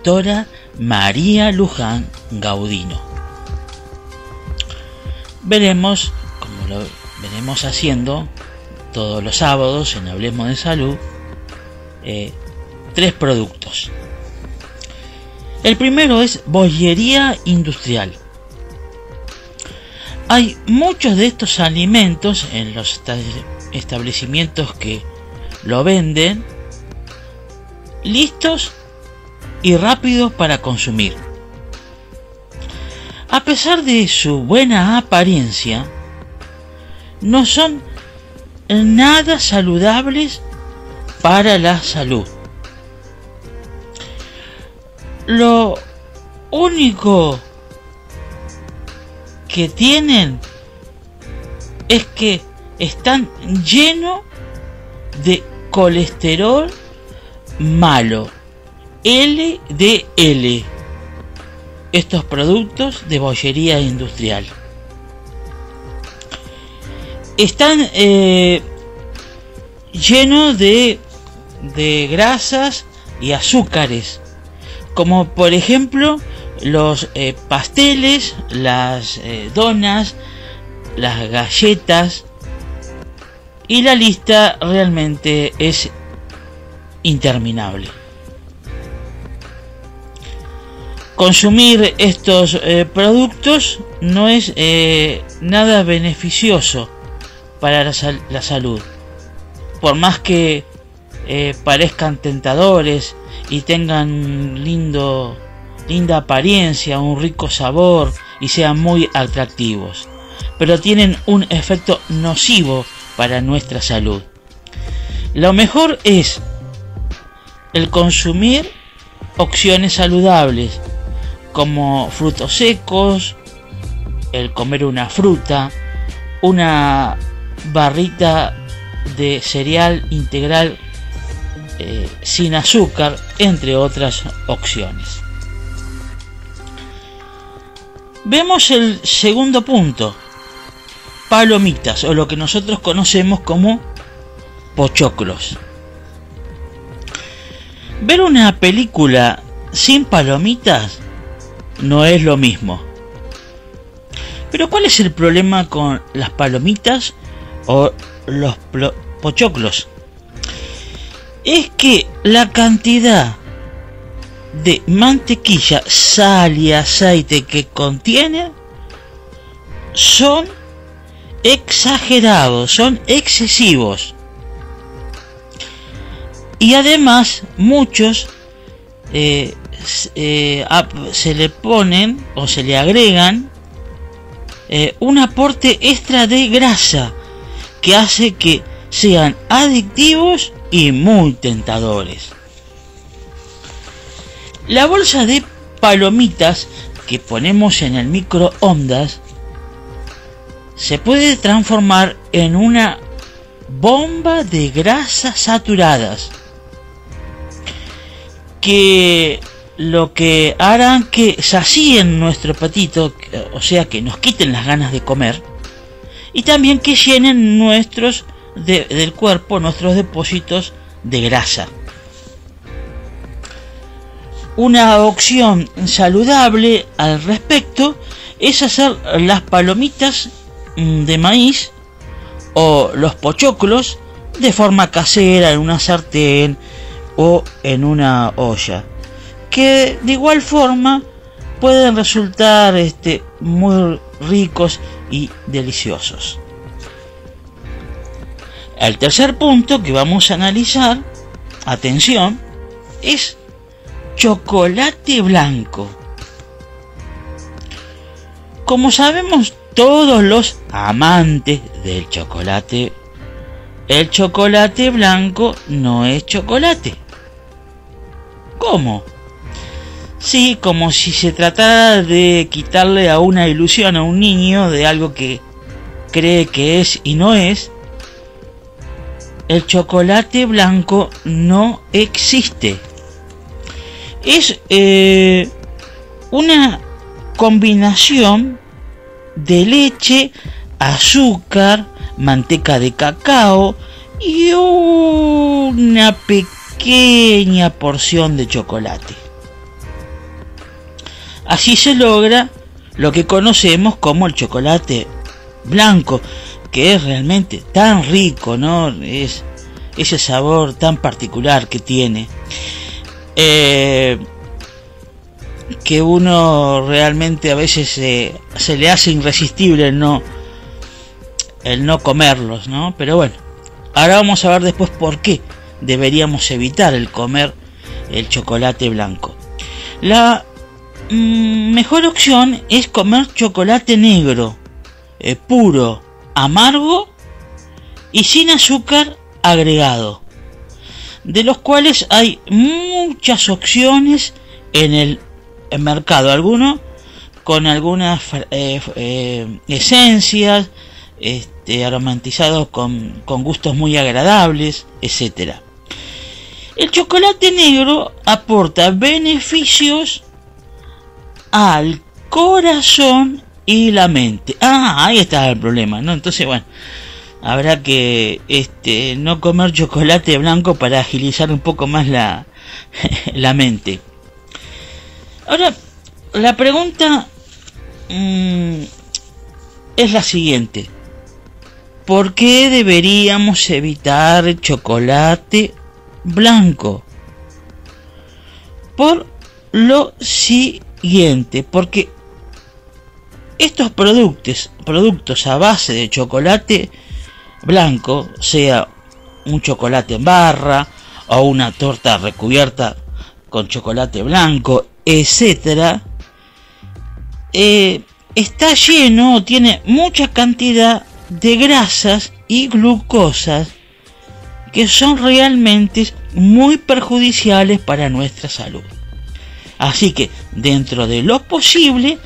Doctora María Luján Gaudino. Veremos, como lo veremos haciendo todos los sábados en Hablemos de Salud, eh, tres productos. El primero es bollería industrial. Hay muchos de estos alimentos en los esta- establecimientos que lo venden listos y rápidos para consumir. A pesar de su buena apariencia, no son nada saludables para la salud. Lo único que tienen es que están llenos de colesterol malo, LDL, estos productos de bollería industrial. Están eh, llenos de, grasas y azúcares, como por ejemplo los eh, pasteles, las eh, donas, las galletas y la lista realmente es interminable. Consumir estos eh, productos no es eh, nada beneficioso para la, sal- la salud. Por más que eh, parezcan tentadores y tengan lindo, linda apariencia, un rico sabor y sean muy atractivos. Pero tienen un efecto nocivo para nuestra salud. Lo mejor es el consumir opciones saludables como frutos secos, el comer una fruta, una barrita de cereal integral eh, sin azúcar, entre otras opciones. Vemos el segundo punto, palomitas o lo que nosotros conocemos como pochoclos. Ver una película sin palomitas no es lo mismo. Pero ¿cuál es el problema con las palomitas o los pochoclos? Es que la cantidad de mantequilla, sal y aceite que contiene son exagerados, son excesivos. Y además muchos eh, eh, se le ponen o se le agregan eh, un aporte extra de grasa que hace que sean adictivos y muy tentadores. La bolsa de palomitas que ponemos en el microondas se puede transformar en una bomba de grasas saturadas que lo que harán que sacíen nuestro apetito, o sea que nos quiten las ganas de comer, y también que llenen nuestros de- del cuerpo nuestros depósitos de grasa. Una opción saludable al respecto es hacer las palomitas mm, de maíz o los pochoclos de forma casera en una sartén o en una olla que de igual forma pueden resultar este, muy ricos y deliciosos. El tercer punto que vamos a analizar, atención, es chocolate blanco. Como sabemos todos los amantes del chocolate, el chocolate blanco no es chocolate. ¿Cómo? Sí, como si se tratara de quitarle a una ilusión a un niño de algo que cree que es y no es. El chocolate blanco no existe. Es eh, una combinación de leche, azúcar, manteca de cacao y una pequeña porción de chocolate. Así se logra lo que conocemos como el chocolate blanco, que es realmente tan rico, ¿no? Es ese sabor tan particular que tiene. Eh, que uno realmente a veces se- se le hace irresistible el no el no comerlos, ¿no? Pero bueno, ahora vamos a ver después por qué deberíamos evitar el comer el chocolate blanco. La mm, mejor opción es comer chocolate negro, eh, puro, amargo y sin azúcar agregado, de los cuales hay muchas opciones en el mercado, algunos con algunas eh, eh, esencias, este, aromatizados con, con gustos muy agradables, etcétera. El chocolate negro aporta beneficios al corazón y la mente. Ah, ahí está el problema, ¿no? Entonces, bueno, habrá que este, no comer chocolate blanco para agilizar un poco más la, la mente. Ahora, la pregunta mm, es la siguiente. ¿Por qué deberíamos evitar chocolate blanco? Por lo siguiente, porque estos productos, productos a base de chocolate blanco, sea un chocolate en barra o una torta recubierta con chocolate blanco, etcétera, eh, está lleno, tiene mucha cantidad de grasas y glucosas que son realmente muy perjudiciales para nuestra salud. Así que dentro de lo posible,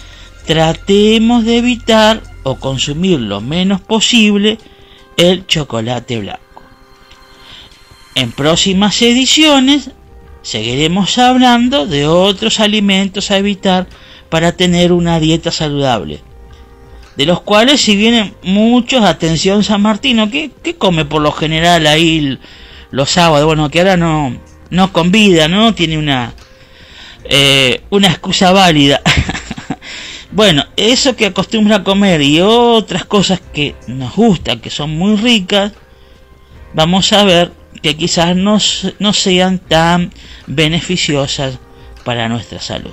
tratemos de evitar o consumir lo menos posible el chocolate blanco. En próximas ediciones seguiremos hablando de otros alimentos a evitar para tener una dieta saludable. De los cuales si vienen muchos, atención San Martino, ¿qué, qué come por lo general ahí los sábados? Bueno, que ahora no, no convida, ¿no? Tiene una, eh, una excusa válida. bueno, eso que acostumbra a comer y otras cosas que nos gustan, que son muy ricas, vamos a ver que quizás no, no sean tan beneficiosas para nuestra salud.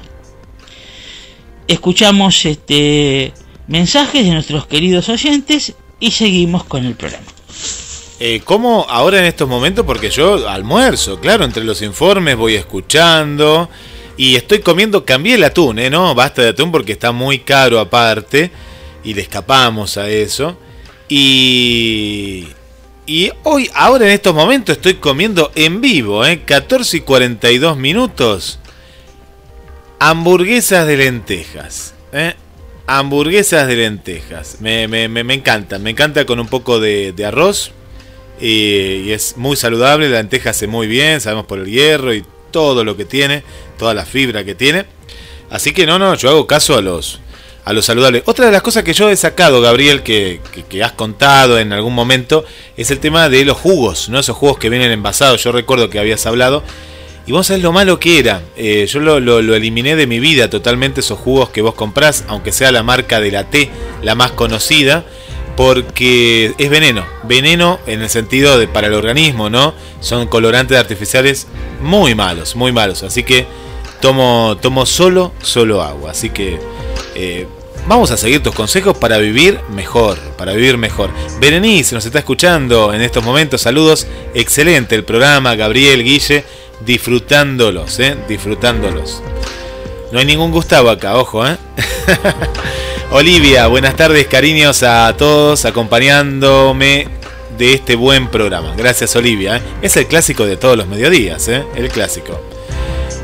Escuchamos este mensajes de nuestros queridos oyentes y seguimos con el programa. Eh, ¿Cómo ahora en estos momentos? Porque yo almuerzo, claro, entre los informes voy escuchando y estoy comiendo, cambié el atún, ¿eh? No, basta de atún porque está muy caro aparte y le escapamos a eso. Y, y hoy, ahora en estos momentos estoy comiendo en vivo, ¿eh? 14 y 42 minutos. Hamburguesas de lentejas. ¿eh? Hamburguesas de lentejas. Me, me, me, me encantan. Me encanta con un poco de, de arroz. Y, y es muy saludable. La lenteja hace muy bien. Sabemos por el hierro y todo lo que tiene. Toda la fibra que tiene. Así que no, no, yo hago caso a los, a los saludables. Otra de las cosas que yo he sacado, Gabriel, que, que, has contado en algún momento, es el tema de los jugos, ¿no? Esos jugos que vienen envasados. Yo recuerdo que habías hablado. Y vos sabés lo malo que era. Eh, yo lo, lo- lo eliminé de mi vida totalmente, esos jugos que vos comprás, aunque sea la marca de la T, la más conocida, porque es veneno. Veneno en el sentido de para el organismo, ¿no? Son colorantes artificiales muy malos, muy malos. Así que tomo, tomo solo, solo agua. Así que eh, vamos a seguir tus consejos para vivir mejor, para vivir mejor. Berenice nos está escuchando en estos momentos. Saludos, excelente el programa, Gabriel, Guille, disfrutándolos, ¿eh? Disfrutándolos. No hay ningún Gustavo acá, ojo, ¿eh? Olivia, buenas tardes, cariños a todos, acompañándome de este buen programa. Gracias, Olivia. ¿eh? Es el clásico de todos los mediodías, ¿eh? El clásico.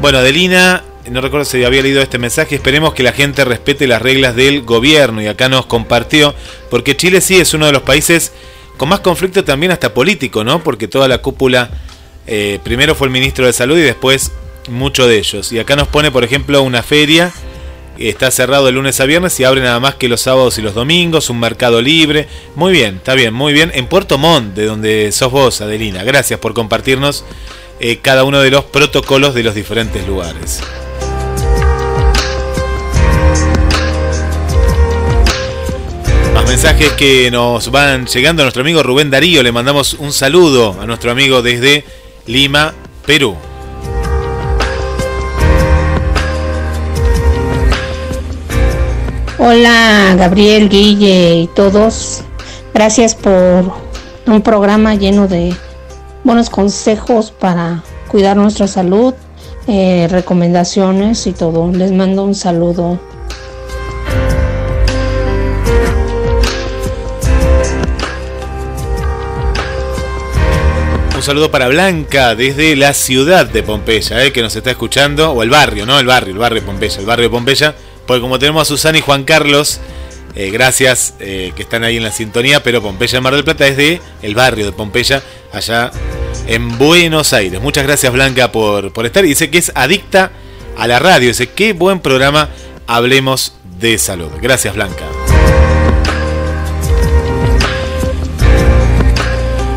Bueno, Adelina, no recuerdo si había leído este mensaje. Esperemos que la gente respete las reglas del gobierno. Y acá nos compartió, porque Chile sí es uno de los países con más conflicto también hasta político, ¿no? Porque toda la cúpula, eh, primero fue el ministro de Salud y después muchos de ellos. Y acá nos pone, por ejemplo, una feria. Está cerrado de lunes a viernes y abre nada más que los sábados y los domingos, un mercado libre. Muy bien, está bien, muy bien. En Puerto Montt, de donde sos vos, Adelina. Gracias por compartirnos eh, cada uno de los protocolos de los diferentes lugares. Más mensajes que nos van llegando a nuestro amigo Rubén Darío. Le mandamos un saludo a nuestro amigo desde Lima, Perú. Hola Gabriel, Guille y todos. Gracias por un programa lleno de buenos consejos para cuidar nuestra salud, eh, recomendaciones y todo. Les mando un saludo. Un saludo para Blanca desde la ciudad de Pompeya, eh, que nos está escuchando, o el barrio, ¿no? El barrio, el barrio de Pompeya, el barrio de Pompeya, porque como tenemos a Susana y Juan Carlos, eh, gracias eh, que están ahí en la sintonía, pero Pompeya Mar del Plata es de el barrio de Pompeya, allá en Buenos Aires. Muchas gracias Blanca por, por estar. Dice que es adicta a la radio, dice, qué buen programa, hablemos de salud. Gracias Blanca.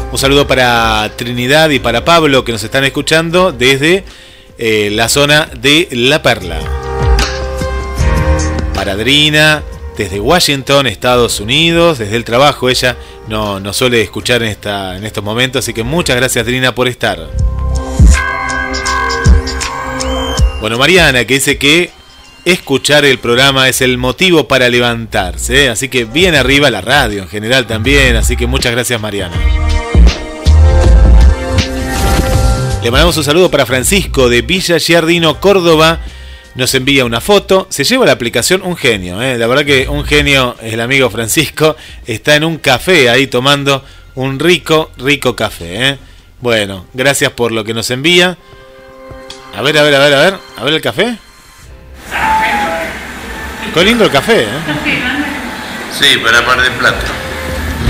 Un saludo para Trinidad y para Pablo que nos están escuchando desde eh, la zona de La Perla. Para Adrina, desde Washington, Estados Unidos, desde el trabajo. Ella no, no suele escuchar en, esta, en estos momentos, así que muchas gracias Adrina por estar. Bueno, Mariana, que dice que escuchar el programa es el motivo para levantarse, ¿eh? así que bien arriba la radio en general también, así que muchas gracias Mariana. Le mandamos un saludo para Francisco de Villa Giardino, Córdoba. Nos envía una foto. Se lleva la aplicación un genio. ¿eh? La verdad que un genio es el amigo Francisco. Está en un café ahí tomando un rico, rico café. ¿eh? Bueno, gracias por lo que nos envía. A ver, a ver, a ver, a ver. A ver el café. Qué lindo el café. ¿eh? Sí, para Mar del Plata.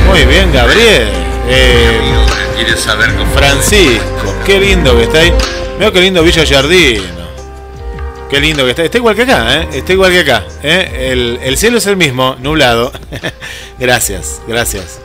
Muy bien, Gabriel. Eh, ¿Quieres saber cómo Francisco, qué lindo que está ahí. Veo qué lindo Villa Jardino. Qué lindo que está. Está igual que acá, ¿eh? Está igual que acá. ¿eh? El, el cielo es el mismo, nublado. gracias, gracias.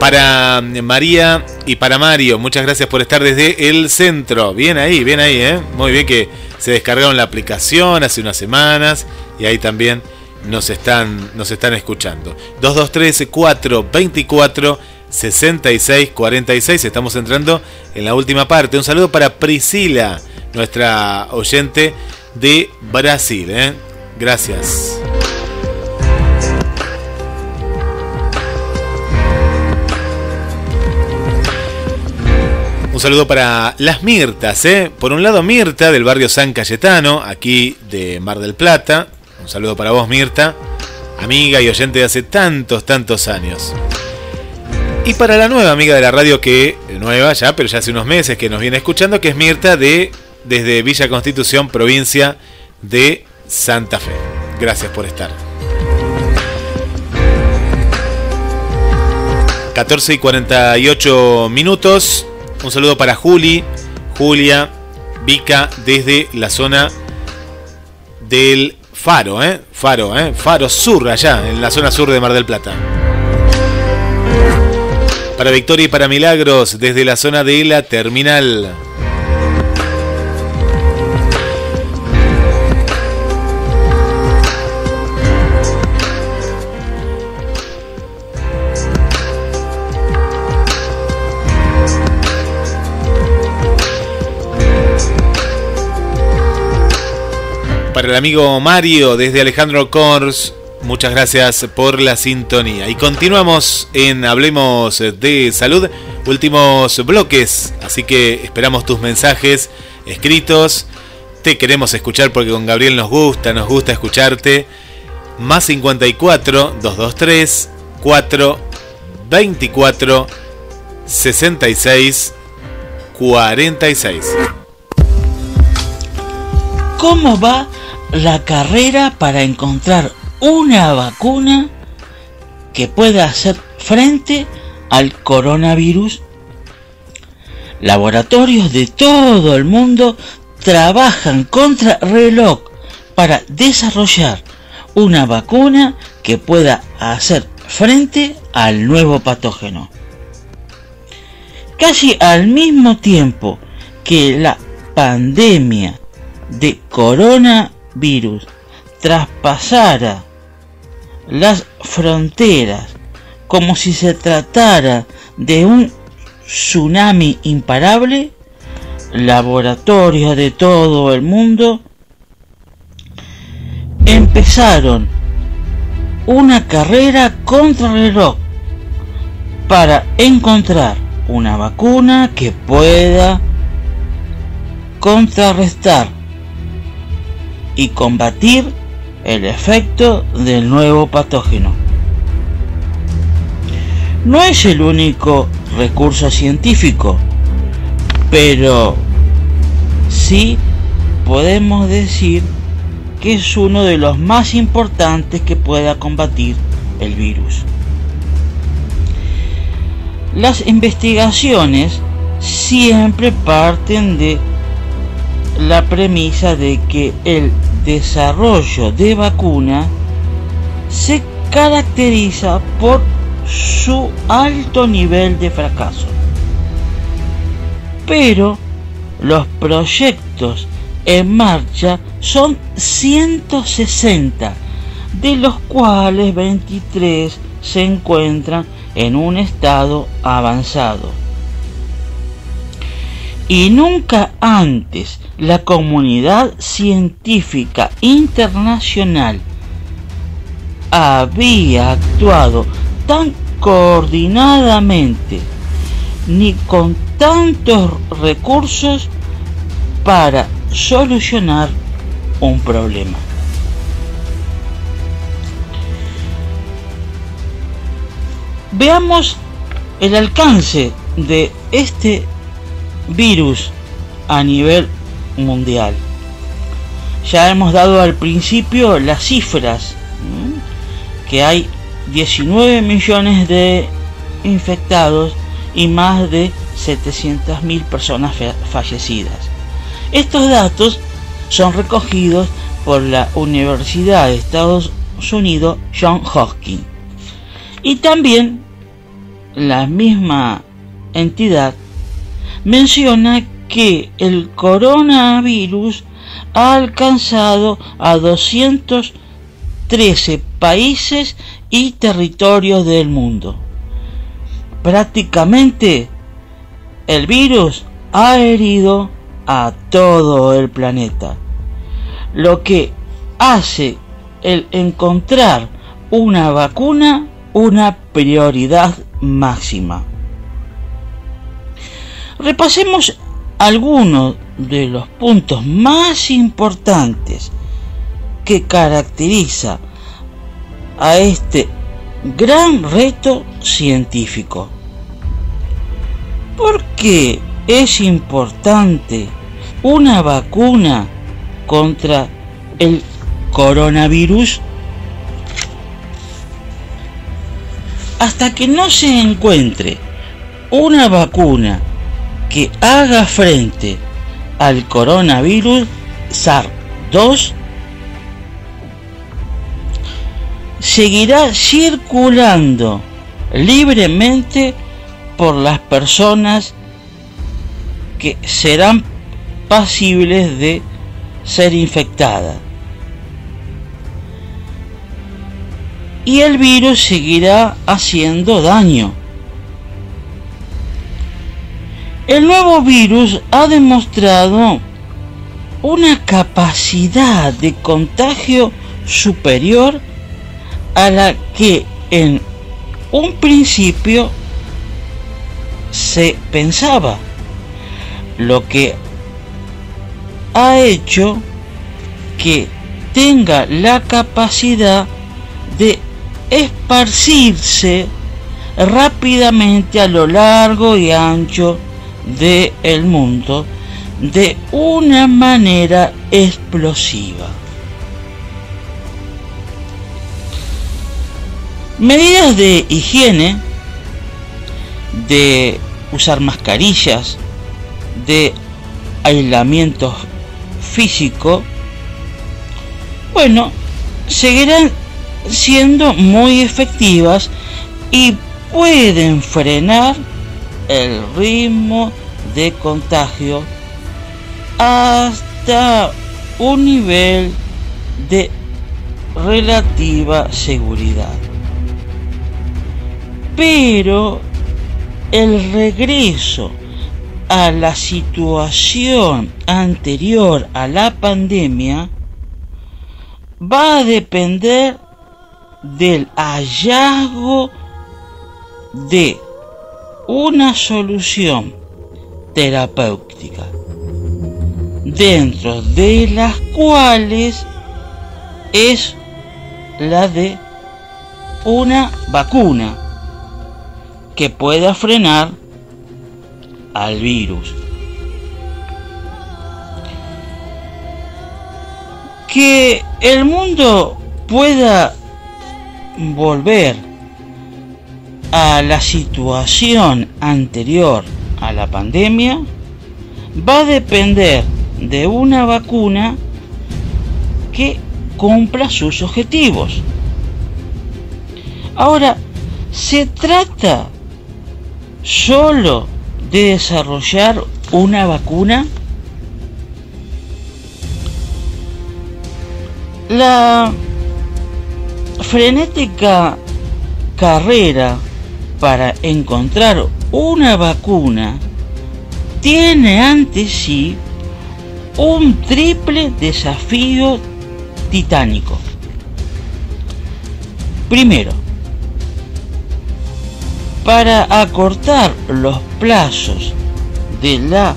Para María y para Mario, muchas gracias por estar desde el centro. Bien ahí, bien ahí, ¿eh? Muy bien que se descargaron la aplicación hace unas semanas y ahí también nos están, nos están escuchando. 223 424 66 46. Estamos entrando en la última parte. Un saludo para Priscila, nuestra oyente de Brasil. ¿eh? Gracias. Un saludo para las Mirtas, ¿eh? Por un lado Mirta del barrio San Cayetano, aquí de Mar del Plata. Un saludo para vos Mirta, amiga y oyente de hace tantos, tantos años. Y para la nueva amiga de la radio que, nueva ya, pero ya hace unos meses que nos viene escuchando, que es Mirta de desde Villa Constitución, provincia de Santa Fe. Gracias por estar. 14 y 48 minutos. Un saludo para Juli, Julia, Vica, desde la zona del Faro, ¿eh? Faro, ¿eh? Faro Sur, allá, en la zona sur de Mar del Plata. Para Victoria y para Milagros, desde la zona de la terminal. Para el amigo Mario desde Alejandro Kors, muchas gracias por la sintonía. Y continuamos en Hablemos de Salud, últimos bloques, así que esperamos tus mensajes escritos. Te queremos escuchar porque con Gabriel nos gusta, nos gusta escucharte. Más 54 223 4 24 66 46. ¿Cómo va la carrera para encontrar una vacuna que pueda hacer frente al coronavirus? Laboratorios de todo el mundo trabajan contra reloj para desarrollar una vacuna que pueda hacer frente al nuevo patógeno. Casi al mismo tiempo que la pandemia de coronavirus traspasara las fronteras como si se tratara de un tsunami imparable, laboratorios de todo el mundo empezaron una carrera contra reloj para encontrar una vacuna que pueda contrarrestar y combatir el efecto del nuevo patógeno. No es el único recurso científico, pero sí podemos decir que es uno de los más importantes que pueda combatir el virus. Las investigaciones siempre parten de la premisa de que el desarrollo de vacuna se caracteriza por su alto nivel de fracaso. Pero los proyectos en marcha son 160, de los cuales 23 se encuentran en un estado avanzado. Y nunca antes la comunidad científica internacional había actuado tan coordinadamente ni con tantos recursos para solucionar un problema. Veamos el alcance de este virus a nivel mundial. Ya hemos dado al principio las cifras, que hay 19 millones de infectados y más de 700.000 personas fallecidas. Estos datos son recogidos por la Universidad de Estados Unidos John Hopkins. Y también la misma entidad menciona que el coronavirus ha alcanzado a 213 países y territorios del mundo. Prácticamente el virus ha herido a todo el planeta, lo que hace el encontrar una vacuna una prioridad máxima. Repasemos algunos de los puntos más importantes que caracteriza a este gran reto científico. ¿Por qué es importante una vacuna contra el coronavirus? Hasta que no se encuentre una vacuna que haga frente al coronavirus SARS-2, seguirá circulando libremente por las personas que serán pasibles de ser infectadas. Y el virus seguirá haciendo daño. El nuevo virus ha demostrado una capacidad de contagio superior a la que en un principio se pensaba, lo que ha hecho que tenga la capacidad de esparcirse rápidamente a lo largo y ancho del mundo de una manera explosiva. Medidas de higiene, de usar mascarillas, de aislamiento físico, bueno, seguirán siendo muy efectivas y pueden frenar el ritmo de contagio hasta un nivel de relativa seguridad. Pero el regreso a la situación anterior a la pandemia va a depender del hallazgo de una solución terapéutica dentro de las cuales es la de una vacuna que pueda frenar al virus. Que el mundo pueda volver a la situación anterior a la pandemia va a depender de una vacuna que cumpla sus objetivos. Ahora, ¿se trata solo de desarrollar una vacuna? La frenética carrera para encontrar una vacuna tiene ante sí un triple desafío titánico. Primero, para acortar los plazos de la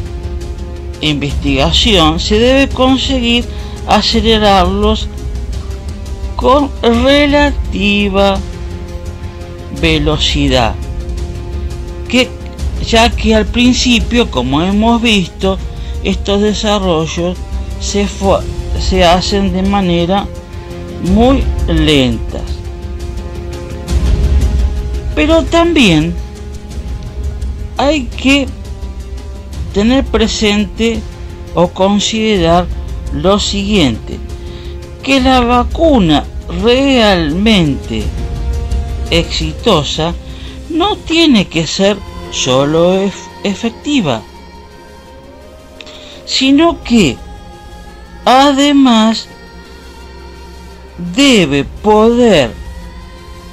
investigación se debe conseguir acelerarlos con relativa velocidad. Que ya que al principio como hemos visto estos desarrollos se, se hacen de manera muy lentas pero también hay que tener presente o considerar lo siguiente, que la vacuna realmente exitosa no tiene que ser solo ef- efectiva, sino que además debe poder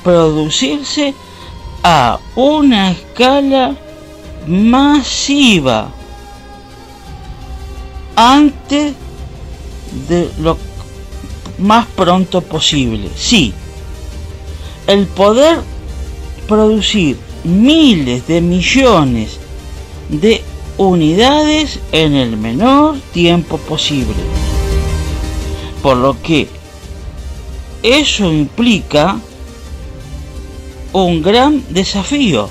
producirse a una escala masiva antes de lo más pronto posible. Sí, el poder producir miles de millones de unidades en el menor tiempo posible. Por lo que eso implica un gran desafío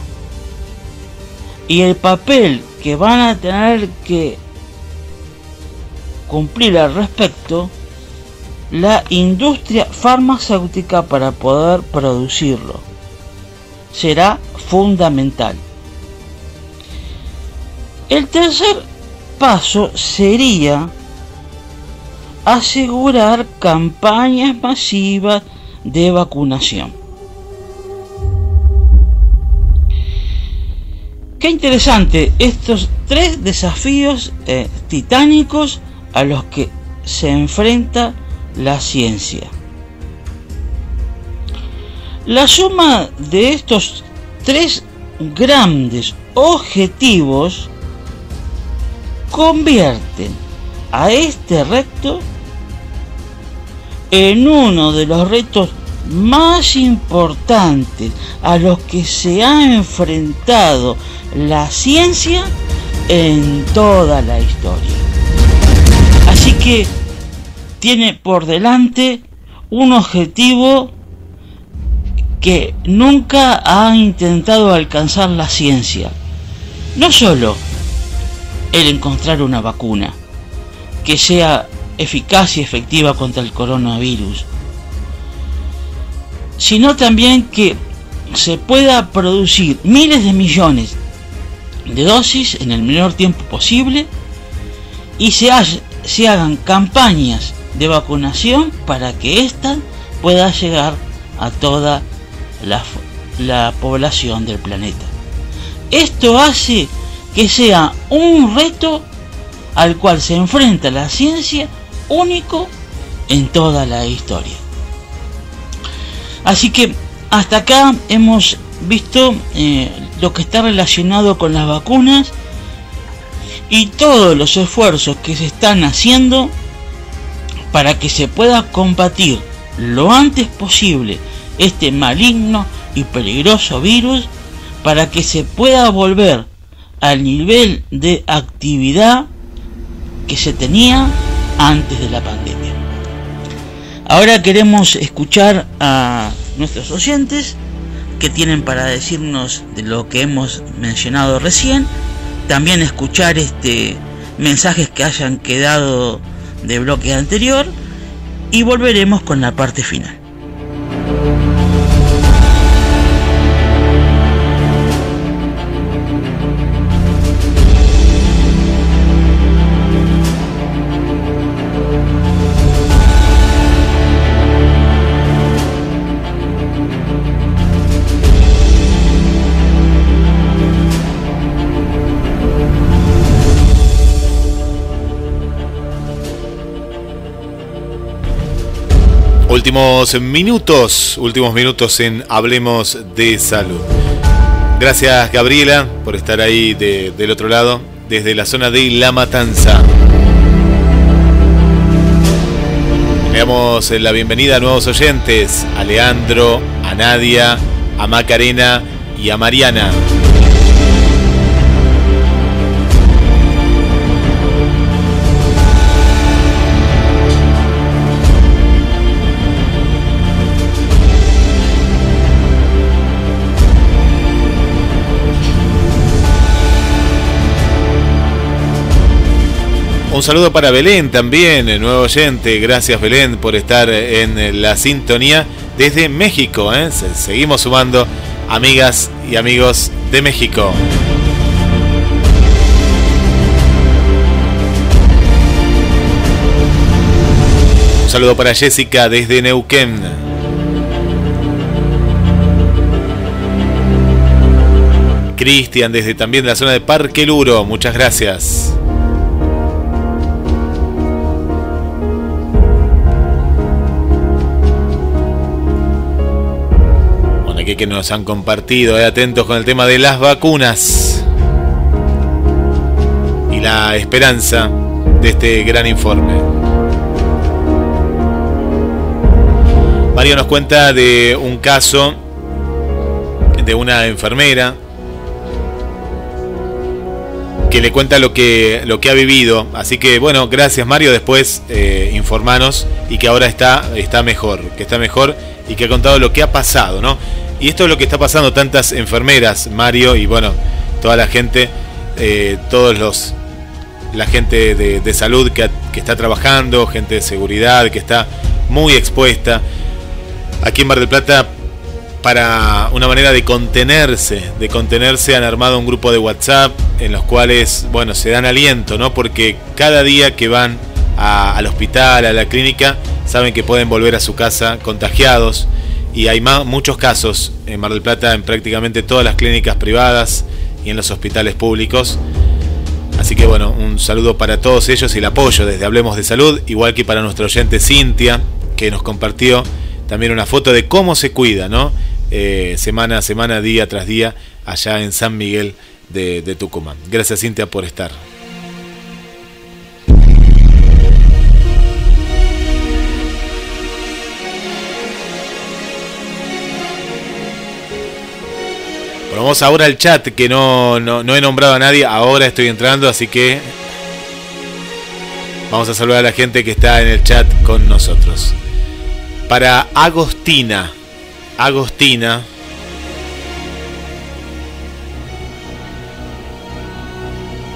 y el papel que van a tener que cumplir al respecto la industria farmacéutica para poder producirlo será fundamental. El tercer paso sería asegurar campañas masivas de vacunación. Qué interesante estos tres desafíos eh, titánicos a los que se enfrenta la ciencia. La suma de estos tres grandes objetivos convierten a este reto en uno de los retos más importantes a los que se ha enfrentado la ciencia en toda la historia. Así que tiene por delante un objetivo que nunca ha intentado alcanzar la ciencia. No solo el encontrar una vacuna que sea eficaz y efectiva contra el coronavirus, sino también que se pueda producir miles de millones de dosis en el menor tiempo posible y se, se hagan campañas de vacunación para que ésta pueda llegar a toda la, la población del planeta. Esto hace que sea un reto al cual se enfrenta la ciencia único en toda la historia. Así que hasta acá hemos visto eh, lo que está relacionado con las vacunas y todos los esfuerzos que se están haciendo para que se pueda combatir lo antes posible este maligno y peligroso virus para que se pueda volver al nivel de actividad que se tenía antes de la pandemia. Ahora queremos escuchar a nuestros oyentes que tienen para decirnos de lo que hemos mencionado recién, también escuchar este mensajes que hayan quedado de bloque anterior y volveremos con la parte final. Últimos minutos, últimos minutos en Hablemos de Salud. Gracias Gabriela por estar ahí de- del otro lado, desde la zona de La Matanza. Le damos la bienvenida a nuevos oyentes, a Leandro, a Nadia, a Macarena y a Mariana. Un saludo para Belén también, el nuevo oyente. Gracias Belén por estar en la sintonía desde México. ¿eh? Se- Seguimos sumando amigas y amigos de México. Un saludo para Jessica desde Neuquén. Cristian desde también la zona de Parque Luro. Muchas gracias. Aquí que nos han compartido, eh, atentos con el tema de las vacunas y la esperanza de este gran informe. Mario nos cuenta de un caso de una enfermera que le cuenta lo que, lo que ha vivido. Así que bueno, gracias Mario, después eh, informanos y que ahora está, está mejor, que está mejor y que ha contado lo que ha pasado, ¿no? Y esto es lo que está pasando tantas enfermeras, Mario, y bueno, toda la gente, eh, todos los la gente de, salud que, está trabajando, gente de seguridad que está muy expuesta. Aquí en Mar del Plata, para una manera de contenerse, de contenerse, han armado un grupo de WhatsApp en los cuales, bueno, se dan aliento, ¿no? Porque cada día que van al hospital, a la clínica, saben que pueden volver a su casa contagiados. Y hay ma- muchos casos en Mar del Plata, en prácticamente todas las clínicas privadas y en los hospitales públicos. Así que bueno, un saludo para todos ellos y el apoyo desde Hablemos de Salud, igual que para nuestra oyente Cintia, que nos compartió también una foto de cómo se cuida, ¿no? Eh, semana a semana, día tras día, allá en San Miguel de, de Tucumán. Gracias Cintia por estar. Vamos ahora al chat, que no, no, no he nombrado a nadie, ahora estoy entrando, así que vamos a saludar a la gente que está en el chat con nosotros. Para Agostina, Agostina,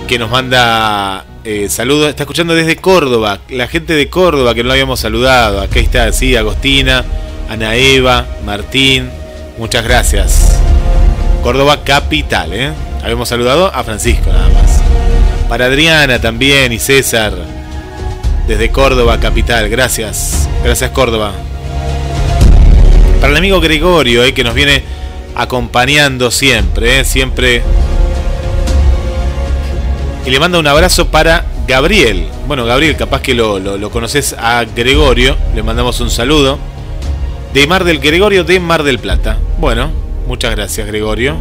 que nos manda eh, saludos, está escuchando desde Córdoba, la gente de Córdoba que no habíamos saludado, acá está, sí, Agostina, Ana Eva, Martín, muchas gracias. Córdoba capital, ¿eh? Habíamos saludado a Francisco nada más. Para Adriana también y César, desde Córdoba capital, gracias, gracias Córdoba. Para el amigo Gregorio, ¿eh? que nos viene acompañando siempre, ¿eh? siempre. Y le manda un abrazo para Gabriel. Bueno, Gabriel, capaz que lo, lo, lo conoces a Gregorio, le mandamos un saludo. De Mar del Gregorio de Mar del Plata. Bueno, muchas gracias Gregorio.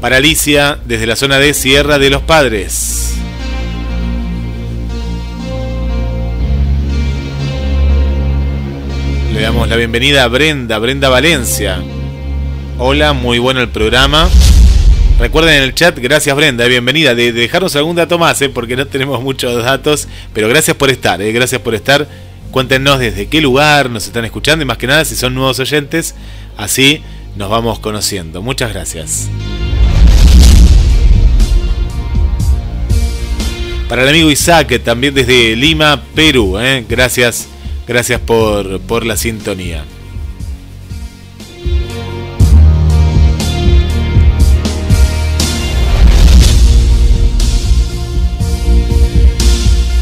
Para Alicia, desde la zona de Sierra de los Padres. Le damos la bienvenida a Brenda, Brenda Valencia. Hola, muy bueno el programa. Recuerden en el chat, gracias Brenda, bienvenida. De, de dejarnos algún dato más, eh, porque no tenemos muchos datos, pero gracias por estar, eh, gracias por estar. Cuéntenos desde qué lugar nos están escuchando y más que nada si son nuevos oyentes, así nos vamos conociendo. Muchas gracias. Para el amigo Isaac, también desde Lima, Perú, eh, gracias, gracias por, por la sintonía.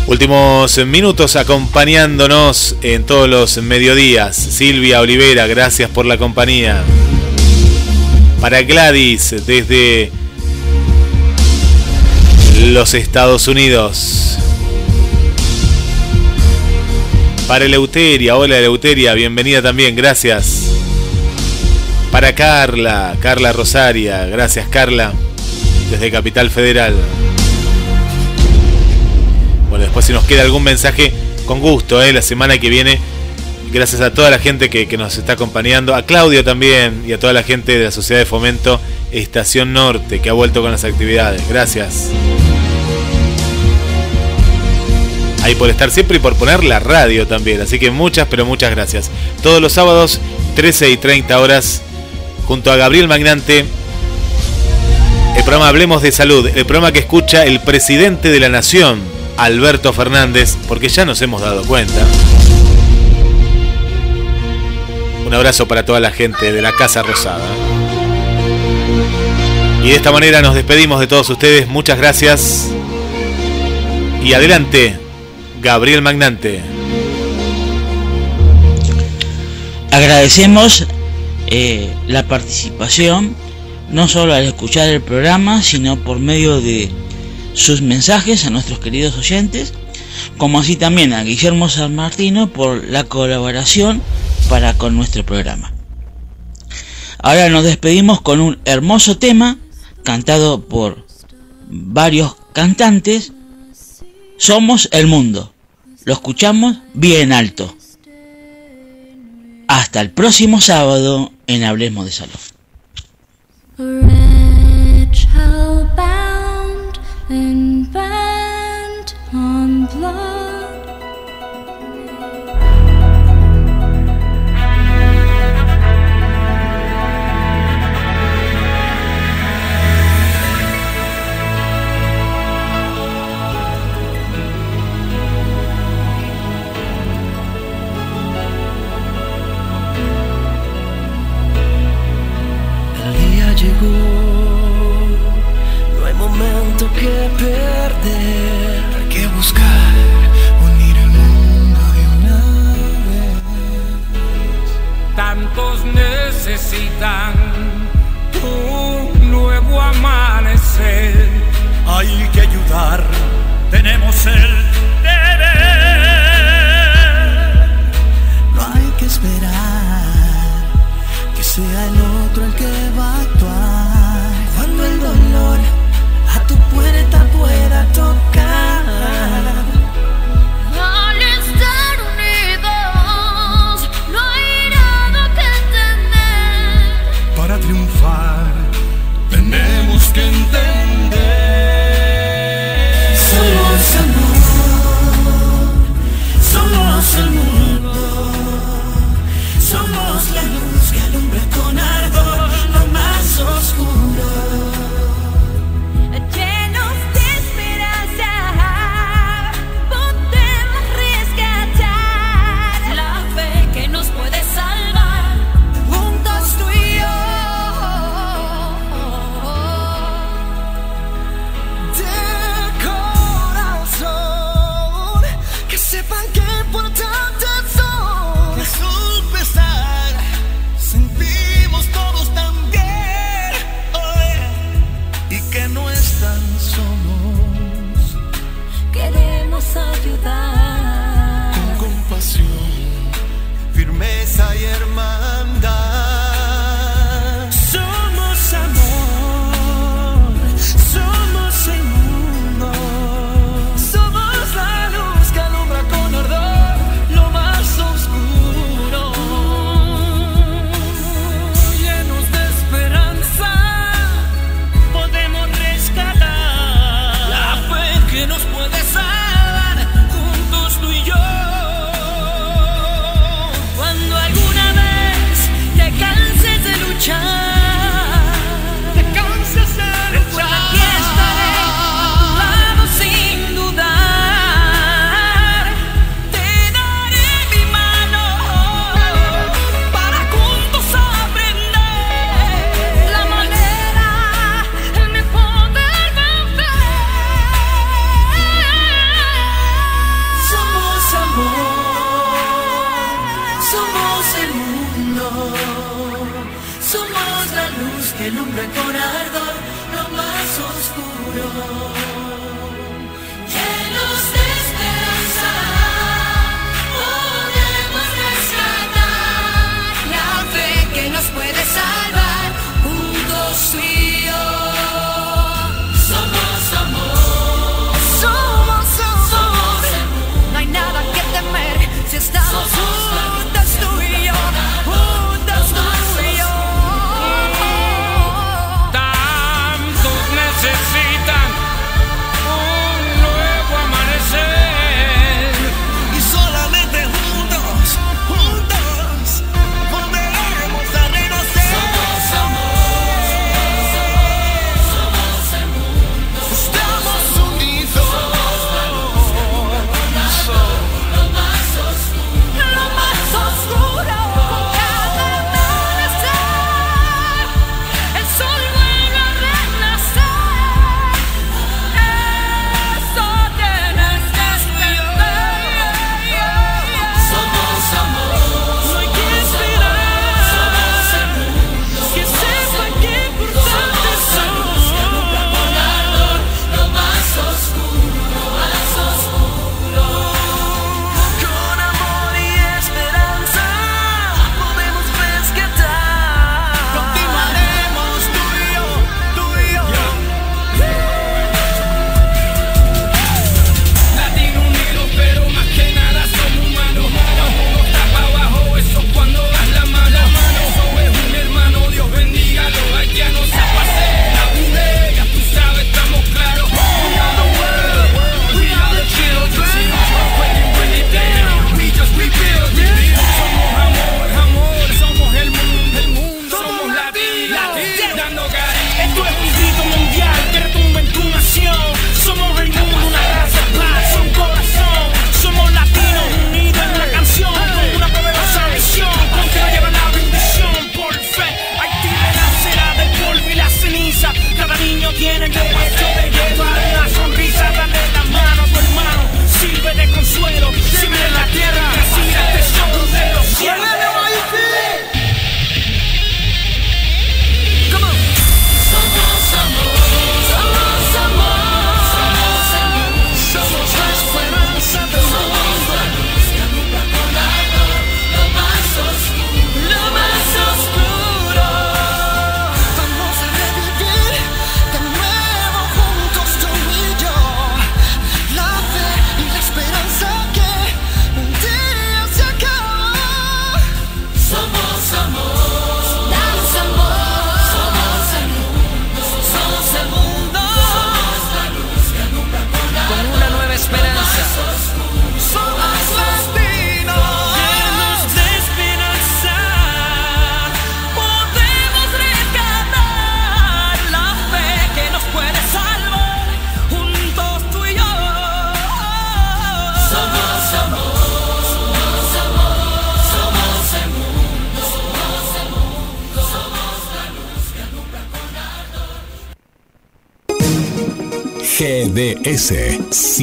Últimos minutos acompañándonos en todos los mediodías. Silvia Olivera, gracias por la compañía. Para Gladys, desde los Estados Unidos. Para Eleuteria, hola Eleuteria, bienvenida también, gracias. Para Carla, Carla Rosaria, gracias Carla, desde Capital Federal. Después si nos queda algún mensaje, con gusto, ¿eh? la semana que viene. Gracias a toda la gente que, que nos está acompañando, a Claudio también y a toda la gente de la Sociedad de Fomento Estación Norte que ha vuelto con las actividades. Gracias. Ahí por estar siempre y por poner la radio también. Así que muchas, pero muchas gracias. Todos los sábados, 13 y 30 horas, junto a Gabriel Magnante, el programa Hablemos de Salud, el programa que escucha el presidente de la Nación, Alberto Fernández, porque ya nos hemos dado cuenta. Un abrazo para toda la gente de la Casa Rosada. Y de esta manera nos despedimos de todos ustedes. Muchas gracias. Y adelante, Gabriel Magnante. Agradecemos eh, la participación, no solo al escuchar el programa, sino por medio de sus mensajes a nuestros queridos oyentes, como así también a Guillermo San Martino por la colaboración para con nuestro programa. Ahora nos despedimos con un hermoso tema cantado por varios cantantes. Somos el mundo. Lo escuchamos bien alto. Hasta el próximo sábado en Hablemos de Salud. and bent on blood. Llegó Hay que ayudar, tenemos el deber. No hay que esperar que sea el otro el que va a actuar. Cuando el dolor a tu puerta